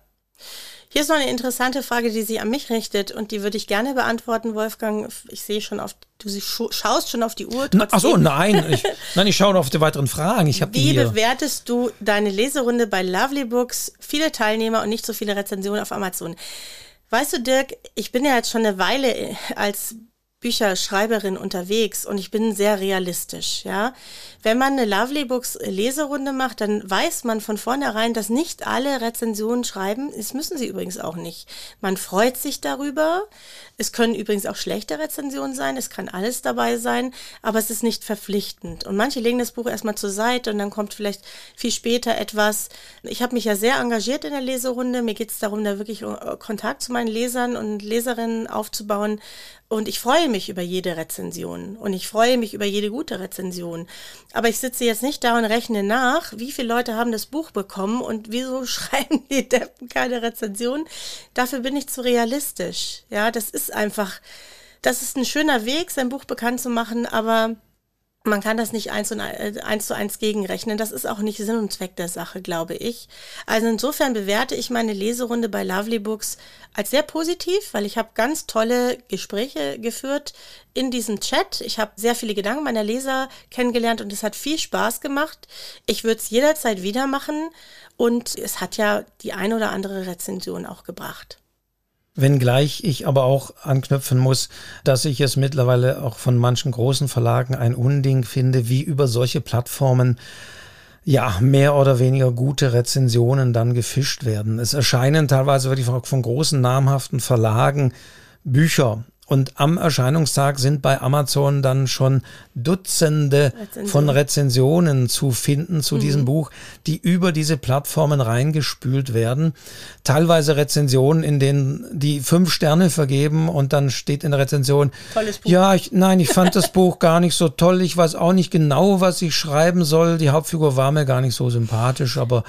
Hier ist noch eine interessante Frage, die sie an mich richtet und die würde ich gerne beantworten, Wolfgang. Ich sehe schon auf, du schaust schon auf die Uhr. Ach so, nein, ich, (laughs) nein, ich schaue noch auf die weiteren Fragen. Ich habe die Wie hier. bewertest du deine Leserunde bei Lovely Books? Viele Teilnehmer und nicht so viele Rezensionen auf Amazon. Weißt du, Dirk, ich bin ja jetzt schon eine Weile äh, als Bücherschreiberin unterwegs und ich bin sehr realistisch, ja. Wenn man eine Lovely Books Leserunde macht, dann weiß man von vornherein, dass nicht alle Rezensionen schreiben. Das müssen sie übrigens auch nicht. Man freut sich darüber. Es können übrigens auch schlechte Rezensionen sein. Es kann alles dabei sein, aber es ist nicht verpflichtend. Und manche legen das Buch erstmal zur Seite und dann kommt vielleicht viel später etwas. Ich habe mich ja sehr engagiert in der Leserunde. Mir geht es darum, da wirklich äh, Kontakt zu meinen Lesern und Leserinnen aufzubauen. Und ich freue mich über jede Rezension und ich freue mich über jede gute Rezension. Aber ich sitze jetzt nicht da und rechne nach, wie viele Leute haben das Buch bekommen und wieso (laughs) schreiben die Deppen keine Rezension. Dafür bin ich zu realistisch. Ja, das ist einfach, das ist ein schöner Weg, sein Buch bekannt zu machen, aber man kann das nicht eins, und äh, eins zu eins gegenrechnen. Das ist auch nicht Sinn und Zweck der Sache, glaube ich. Also insofern bewerte ich meine Leserunde bei Lovely Books als sehr positiv, weil ich habe ganz tolle Gespräche geführt in diesem Chat. Ich habe sehr viele Gedanken meiner Leser kennengelernt und es hat viel Spaß gemacht. Ich würde es jederzeit wieder machen und es hat ja die ein oder andere Rezension auch gebracht. Wenngleich ich aber auch anknüpfen muss, dass ich es mittlerweile auch von manchen großen Verlagen ein Unding finde, wie über solche Plattformen ja, mehr oder weniger gute Rezensionen dann gefischt werden. Es erscheinen teilweise wirklich von großen namhaften Verlagen Bücher und am Erscheinungstag sind bei Amazon dann schon Dutzende Rezension. von Rezensionen zu finden zu mhm. diesem Buch, die über diese Plattformen reingespült werden. Teilweise Rezensionen, in denen die fünf Sterne vergeben und dann steht in der Rezension, Tolles Buch. ja, ich, nein, ich fand das Buch gar nicht so toll. Ich weiß auch nicht genau, was ich schreiben soll. Die Hauptfigur war mir gar nicht so sympathisch, aber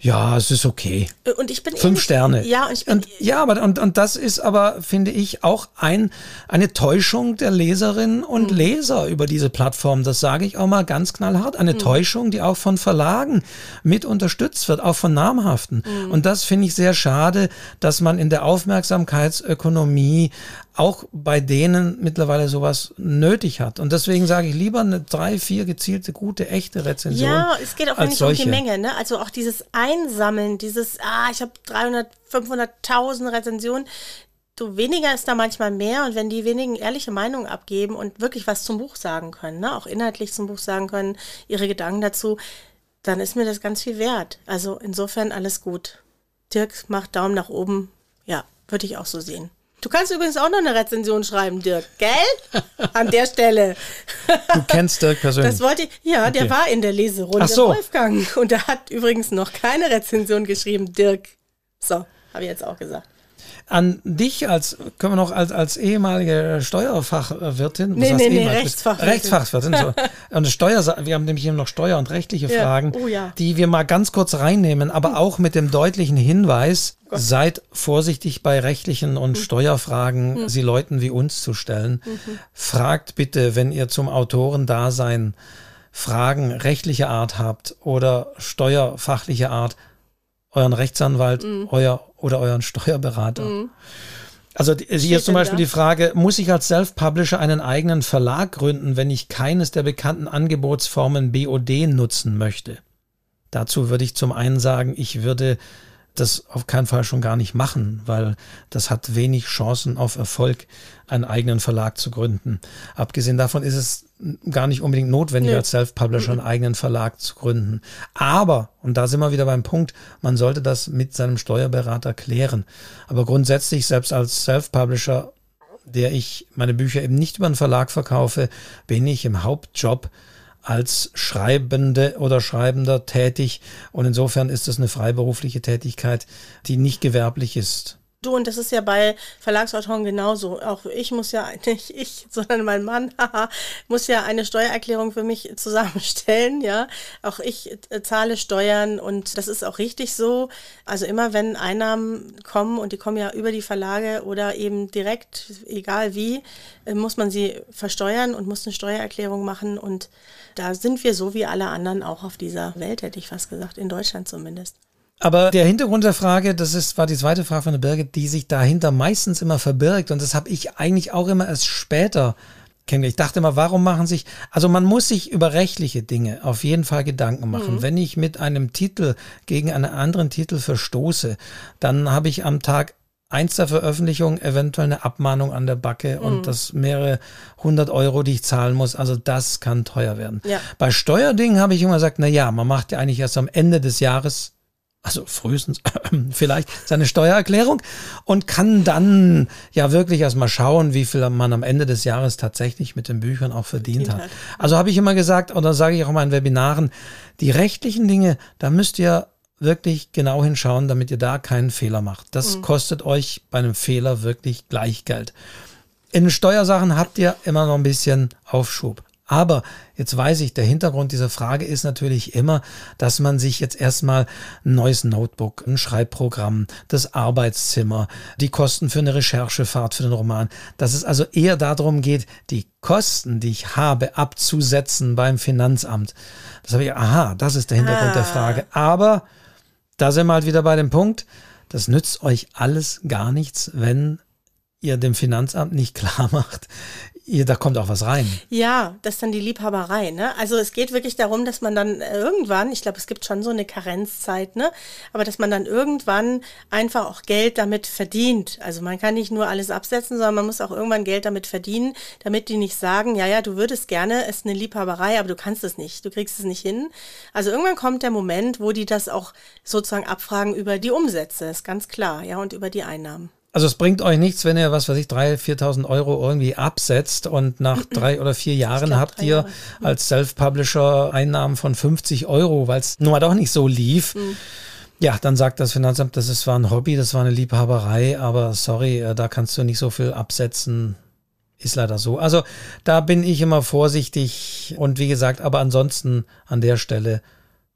ja, es ist okay. Äh, und ich bin fünf Sterne. Ja, und ich bin und, ja, aber und, und das ist aber finde ich auch ein eine Täuschung der Leserinnen und mhm. Leser über diese Plattform. Das sage ich auch mal ganz knallhart. Eine mhm. Täuschung, die auch von Verlagen mit unterstützt wird, auch von namhaften. Mhm. Und das finde ich sehr schade, dass man in der Aufmerksamkeitsökonomie auch bei denen mittlerweile sowas nötig hat. Und deswegen sage ich lieber eine drei, vier gezielte, gute, echte Rezension. Ja, es geht auch nicht um die Menge. Ne? Also auch dieses Einsammeln, dieses, ah, ich habe 300, 500.000 Rezensionen. Du, weniger ist da manchmal mehr und wenn die wenigen ehrliche Meinungen abgeben und wirklich was zum Buch sagen können, ne? auch inhaltlich zum Buch sagen können, ihre Gedanken dazu, dann ist mir das ganz viel wert. Also insofern alles gut. Dirk macht Daumen nach oben. Ja, würde ich auch so sehen. Du kannst übrigens auch noch eine Rezension schreiben, Dirk, gell? An der Stelle. Du kennst Dirk persönlich. Das wollte ich, ja, okay. der war in der Leserunde Ach so. Wolfgang. Und er hat übrigens noch keine Rezension geschrieben, Dirk. So, habe ich jetzt auch gesagt an dich als, können wir noch als, als ehemalige Steuerfachwirtin, nee, nee, nee, Rechtsfachwirtin. Rechtsfachwirtin, so. (laughs) und Steuer, wir haben nämlich hier noch Steuer- und rechtliche ja. Fragen, oh, ja. die wir mal ganz kurz reinnehmen, aber hm. auch mit dem deutlichen Hinweis, Gott. seid vorsichtig bei rechtlichen und hm. Steuerfragen, hm. sie Leuten wie uns zu stellen. Mhm. Fragt bitte, wenn ihr zum Autorendasein Fragen rechtlicher Art habt oder steuerfachlicher Art, euren Rechtsanwalt, mhm. euer oder euren Steuerberater. Mhm. Also hier ist zum Beispiel da? die Frage, muss ich als Self-Publisher einen eigenen Verlag gründen, wenn ich keines der bekannten Angebotsformen BOD nutzen möchte? Dazu würde ich zum einen sagen, ich würde das auf keinen Fall schon gar nicht machen, weil das hat wenig Chancen auf Erfolg, einen eigenen Verlag zu gründen. Abgesehen davon ist es gar nicht unbedingt notwendig, nee. als Self-Publisher einen eigenen Verlag zu gründen. Aber, und da sind wir wieder beim Punkt, man sollte das mit seinem Steuerberater klären. Aber grundsätzlich, selbst als Self-Publisher, der ich meine Bücher eben nicht über einen Verlag verkaufe, bin ich im Hauptjob als Schreibende oder Schreibender tätig. Und insofern ist das eine freiberufliche Tätigkeit, die nicht gewerblich ist. Du, und das ist ja bei Verlagsautoren genauso. Auch ich muss ja, (laughs) nicht ich, sondern mein Mann, (laughs) muss ja eine Steuererklärung für mich zusammenstellen, ja. Auch ich äh, zahle Steuern und das ist auch richtig so. Also immer wenn Einnahmen kommen und die kommen ja über die Verlage oder eben direkt, egal wie, äh, muss man sie versteuern und muss eine Steuererklärung machen und da sind wir so wie alle anderen auch auf dieser Welt, hätte ich fast gesagt, in Deutschland zumindest. Aber der Hintergrund der Frage, das ist, war die zweite Frage von der Birgit, die sich dahinter meistens immer verbirgt. Und das habe ich eigentlich auch immer erst später kennengelernt. Ich dachte immer, warum machen sich, also man muss sich über rechtliche Dinge auf jeden Fall Gedanken machen. Mhm. Wenn ich mit einem Titel gegen einen anderen Titel verstoße, dann habe ich am Tag eins der Veröffentlichung eventuell eine Abmahnung an der Backe mhm. und das mehrere hundert Euro, die ich zahlen muss. Also das kann teuer werden. Ja. Bei Steuerdingen habe ich immer gesagt, na ja, man macht ja eigentlich erst am Ende des Jahres also frühestens (clears throat) vielleicht seine Steuererklärung und kann dann ja wirklich erstmal schauen, wie viel man am Ende des Jahres tatsächlich mit den Büchern auch verdient hat. Also habe ich immer gesagt, oder sage ich auch in meinen Webinaren, die rechtlichen Dinge, da müsst ihr wirklich genau hinschauen, damit ihr da keinen Fehler macht. Das mhm. kostet euch bei einem Fehler wirklich gleich Geld. In Steuersachen habt ihr immer noch ein bisschen Aufschub. Aber jetzt weiß ich, der Hintergrund dieser Frage ist natürlich immer, dass man sich jetzt erstmal ein neues Notebook, ein Schreibprogramm, das Arbeitszimmer, die Kosten für eine Recherchefahrt für den Roman, dass es also eher darum geht, die Kosten, die ich habe, abzusetzen beim Finanzamt. Das habe ich, aha, das ist der Hintergrund ah. der Frage. Aber da sind wir halt wieder bei dem Punkt, das nützt euch alles gar nichts, wenn ihr dem Finanzamt nicht (laughs) klar macht, ihr, da kommt auch was rein. Ja, das ist dann die Liebhaberei. Ne? Also es geht wirklich darum, dass man dann irgendwann, ich glaube, es gibt schon so eine Karenzzeit, ne? aber dass man dann irgendwann einfach auch Geld damit verdient. Also man kann nicht nur alles absetzen, sondern man muss auch irgendwann Geld damit verdienen, damit die nicht sagen, ja, ja, du würdest gerne, es ist eine Liebhaberei, aber du kannst es nicht, du kriegst es nicht hin. Also irgendwann kommt der Moment, wo die das auch sozusagen abfragen über die Umsätze, ist ganz klar, ja, und über die Einnahmen. Also es bringt euch nichts, wenn ihr, was weiß ich, 3.000, 4.000 Euro irgendwie absetzt und nach (clears throat) drei oder vier Jahren glaub, habt ihr Jahre. als Self-Publisher Einnahmen von 50 Euro, weil es nun mal doch nicht so lief. Mhm. Ja, dann sagt das Finanzamt, das ist, war ein Hobby, das war eine Liebhaberei, aber sorry, äh, da kannst du nicht so viel absetzen. Ist leider so. Also da bin ich immer vorsichtig und wie gesagt, aber ansonsten an der Stelle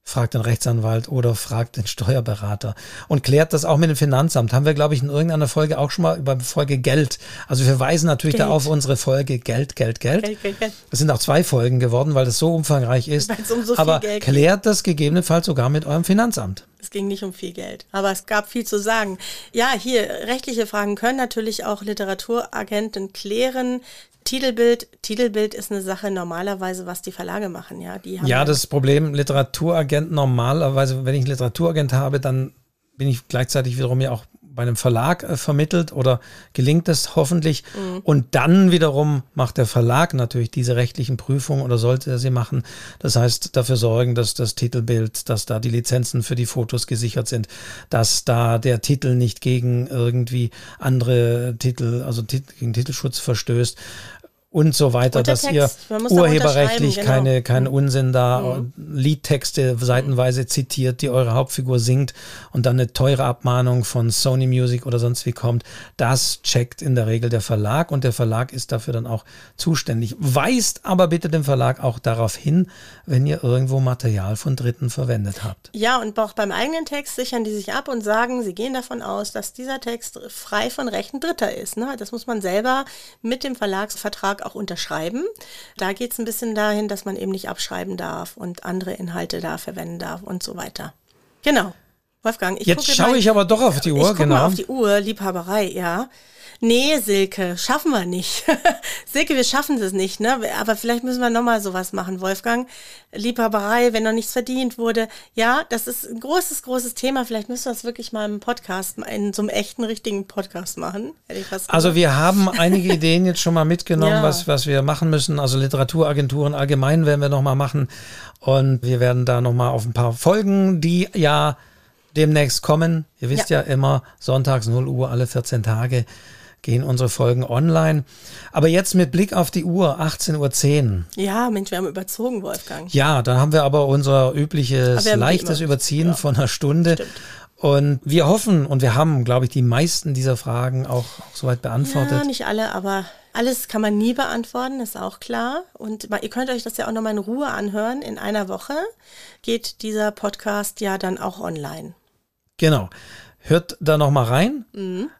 fragt den Rechtsanwalt oder fragt den Steuerberater und klärt das auch mit dem Finanzamt. Haben wir, glaube ich, in irgendeiner Folge auch schon mal über Folge Geld. Also wir weisen natürlich Geld. da auf unsere Folge Geld, Geld, Geld. Geld, Geld, Geld. Das sind auch zwei Folgen geworden, weil das so umfangreich ist. Um so Aber klärt das gegebenenfalls sogar mit eurem Finanzamt. Es ging nicht um viel Geld, aber es gab viel zu sagen. Ja, hier rechtliche Fragen können natürlich auch Literaturagenten klären. Titelbild, Titelbild ist eine Sache normalerweise, was die Verlage machen, ja. Die haben ja, das Problem, Literaturagent normalerweise, wenn ich einen Literaturagent habe, dann bin ich gleichzeitig wiederum ja auch bei einem Verlag äh, vermittelt oder gelingt es hoffentlich. Mhm. Und dann wiederum macht der Verlag natürlich diese rechtlichen Prüfungen oder sollte er sie machen. Das heißt, dafür sorgen, dass das Titelbild, dass da die Lizenzen für die Fotos gesichert sind, dass da der Titel nicht gegen irgendwie andere Titel, also gegen Titelschutz verstößt und so weiter, dass ihr urheberrechtlich genau. keine, keinen. Unsinn da, mhm. Liedtexte seitenweise zitiert, die eure Hauptfigur singt und dann eine teure Abmahnung von Sony Music oder sonst wie kommt. Das checkt in der Regel der Verlag und der Verlag ist dafür dann auch zuständig. Weist aber bitte den Verlag auch darauf hin, wenn ihr irgendwo Material von Dritten verwendet habt. Ja, und auch beim eigenen Text sichern die sich ab und sagen, sie gehen davon aus, dass dieser Text frei von Rechten Dritter ist. Ne? Das muss man selber mit dem Verlagsvertrag auch unterschreiben. Da geht es ein bisschen dahin, dass man eben nicht abschreiben darf und andere Inhalte da verwenden darf und so weiter. Genau. Wolfgang, ich Jetzt schaue ich aber doch auf die Uhr, ich genau. Mal auf die Uhr, Liebhaberei, ja. Nee, Silke, schaffen wir nicht. (laughs) Silke, wir schaffen es nicht, ne? Aber vielleicht müssen wir nochmal sowas machen, Wolfgang. Liebhaberei, wenn noch nichts verdient wurde. Ja, das ist ein großes, großes Thema. Vielleicht müssen wir das wirklich mal im Podcast, in so einem echten, richtigen Podcast machen. Also wir haben einige Ideen jetzt schon mal mitgenommen, (laughs) ja. was, was wir machen müssen. Also Literaturagenturen allgemein werden wir nochmal machen. Und wir werden da nochmal auf ein paar Folgen, die ja demnächst kommen. Ihr wisst ja, ja immer, sonntags 0 Uhr alle 14 Tage gehen unsere Folgen online. Aber jetzt mit Blick auf die Uhr, 18.10 Uhr. Ja, Mensch, wir haben überzogen, Wolfgang. Ja, dann haben wir aber unser übliches leichtes Überziehen ja. von einer Stunde. Stimmt. Und wir hoffen und wir haben, glaube ich, die meisten dieser Fragen auch, auch soweit beantwortet. Ja, nicht alle, aber alles kann man nie beantworten, ist auch klar. Und ihr könnt euch das ja auch nochmal in Ruhe anhören. In einer Woche geht dieser Podcast ja dann auch online. Genau. Hört da nochmal rein. Mhm.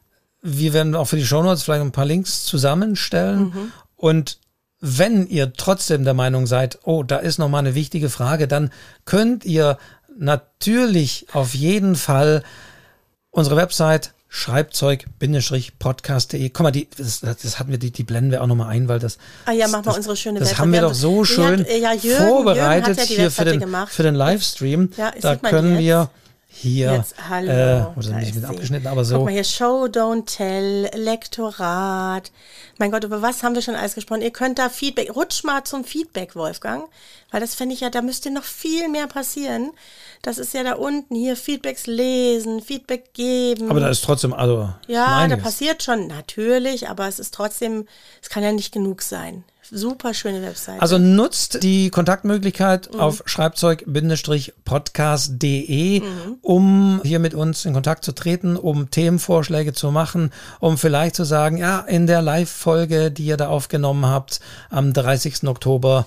Wir werden auch für die Shownotes vielleicht ein paar Links zusammenstellen. Mhm. Und wenn ihr trotzdem der Meinung seid, oh, da ist nochmal eine wichtige Frage, dann könnt ihr natürlich auf jeden Fall unsere Website schreibzeug-podcast.de. Guck mal, die, das, das hatten wir, die, die blenden wir auch nochmal ein, weil das. Ah ja, machen wir unsere schöne Das Website. haben wir doch so schön hat, ja, Jürgen, vorbereitet Jürgen ja hier für den, für den Livestream. Ja, da können wir hier. Jetzt, hallo. Äh, oder nicht mit abgeschnitten, aber so. Guck mal hier, Show, Don't Tell, Lektorat. Mein Gott, über was haben wir schon alles gesprochen? Ihr könnt da Feedback, rutsch mal zum Feedback, Wolfgang. Weil das fände ich ja, da müsste noch viel mehr passieren. Das ist ja da unten hier Feedbacks lesen, Feedback geben. Aber da ist trotzdem, also. Ja, da passiert schon, natürlich, aber es ist trotzdem, es kann ja nicht genug sein. Super schöne Webseite. Also nutzt die Kontaktmöglichkeit Mhm. auf schreibzeug-podcast.de, um hier mit uns in Kontakt zu treten, um Themenvorschläge zu machen, um vielleicht zu sagen, ja, in der Live-Folge, die ihr da aufgenommen habt am 30. Oktober,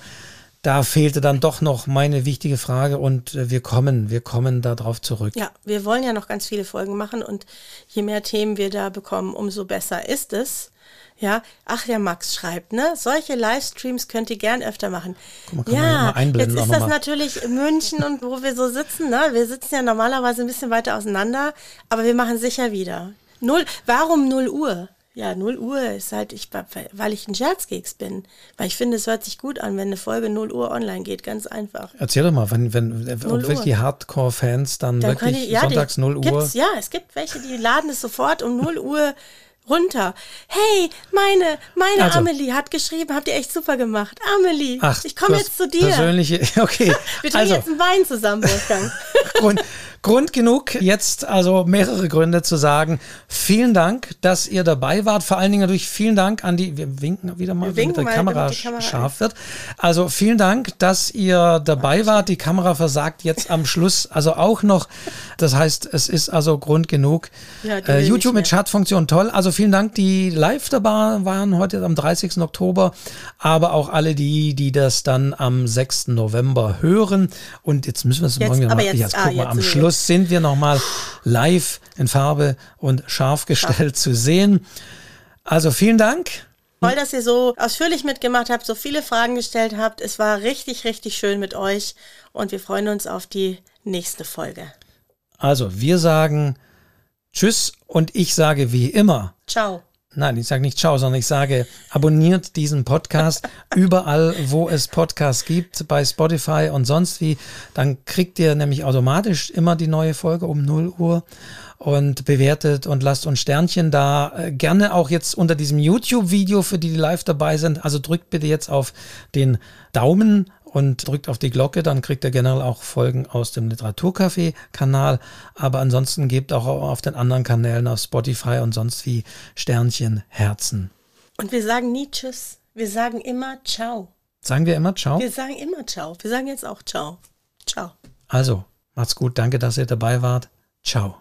da fehlte dann doch noch meine wichtige Frage und äh, wir kommen, wir kommen darauf zurück. Ja, wir wollen ja noch ganz viele Folgen machen und je mehr Themen wir da bekommen, umso besser ist es. Ja, ach ja, Max schreibt, ne? Solche Livestreams könnt ihr gern öfter machen. mal, kann man ja, ja mal jetzt ist das mal. natürlich in München und wo wir so sitzen, ne? Wir sitzen ja normalerweise ein bisschen weiter auseinander, aber wir machen sicher wieder. Null, warum 0 Uhr? Ja, 0 Uhr ist halt, ich, weil ich ein Scherzkeks bin. Weil ich finde, es hört sich gut an, wenn eine Folge 0 Uhr online geht, ganz einfach. Erzähl doch mal, wenn, wenn Uhr. wirklich die Hardcore-Fans dann, Dann wirklich die- ja, die sonntags 0 Uhr. Gibt's, ja, es gibt welche, die laden es sofort um 0 Uhr runter. Hey, meine, meine Also. Amelie hat geschrieben, habt ihr echt super gemacht. Amelie, Ach, ich komme jetzt zu dir. Persönliche, (laughs) okay. (laughs) Wir trinken also, jetzt einen Wein zusammen, Wolfgang. (laughs) Grund, Grund genug, jetzt also mehrere Gründe zu sagen, vielen Dank, dass ihr dabei wart. Vor allen Dingen natürlich vielen Dank an die, wir winken wieder mal, winken damit, mal, Kamera damit die Kamera scharf wird. Also vielen Dank, dass ihr dabei wart. Die Kamera versagt jetzt am Schluss also auch noch. Das heißt, es ist also Grund genug. Ja, äh, YouTube mit. Chatfunktion toll. Also vielen Dank, die live dabei waren heute am 30. Oktober, aber auch alle die, die das dann am 6. November hören. Und jetzt müssen wir es morgen aber mal, jetzt- jetzt ah, guck mal, jetzt am wir- Schluss sind wir nochmal live in Farbe und scharf gestellt zu sehen. Also vielen Dank. Toll, dass ihr so ausführlich mitgemacht habt, so viele Fragen gestellt habt. Es war richtig, richtig schön mit euch und wir freuen uns auf die nächste Folge. Also wir sagen Tschüss und ich sage wie immer, Ciao. Nein, ich sage nicht ciao, sondern ich sage, abonniert diesen Podcast (laughs) überall, wo es Podcasts gibt, bei Spotify und sonst wie. Dann kriegt ihr nämlich automatisch immer die neue Folge um 0 Uhr und bewertet und lasst uns Sternchen da. Äh, Gerne auch jetzt unter diesem YouTube-Video, für die, die live dabei sind. Also drückt bitte jetzt auf den Daumen und drückt auf die Glocke, dann kriegt ihr generell auch Folgen aus dem Literaturcafé-Kanal. Aber ansonsten gebt auch auf den anderen Kanälen, auf Spotify und sonst wie Sternchen, Herzen. Und wir sagen nie Tschüss. Wir sagen immer Ciao. Sagen wir immer Ciao. Wir sagen immer Ciao. Wir sagen jetzt auch Ciao. Ciao. Also, macht's gut. Danke, dass ihr dabei wart. Ciao.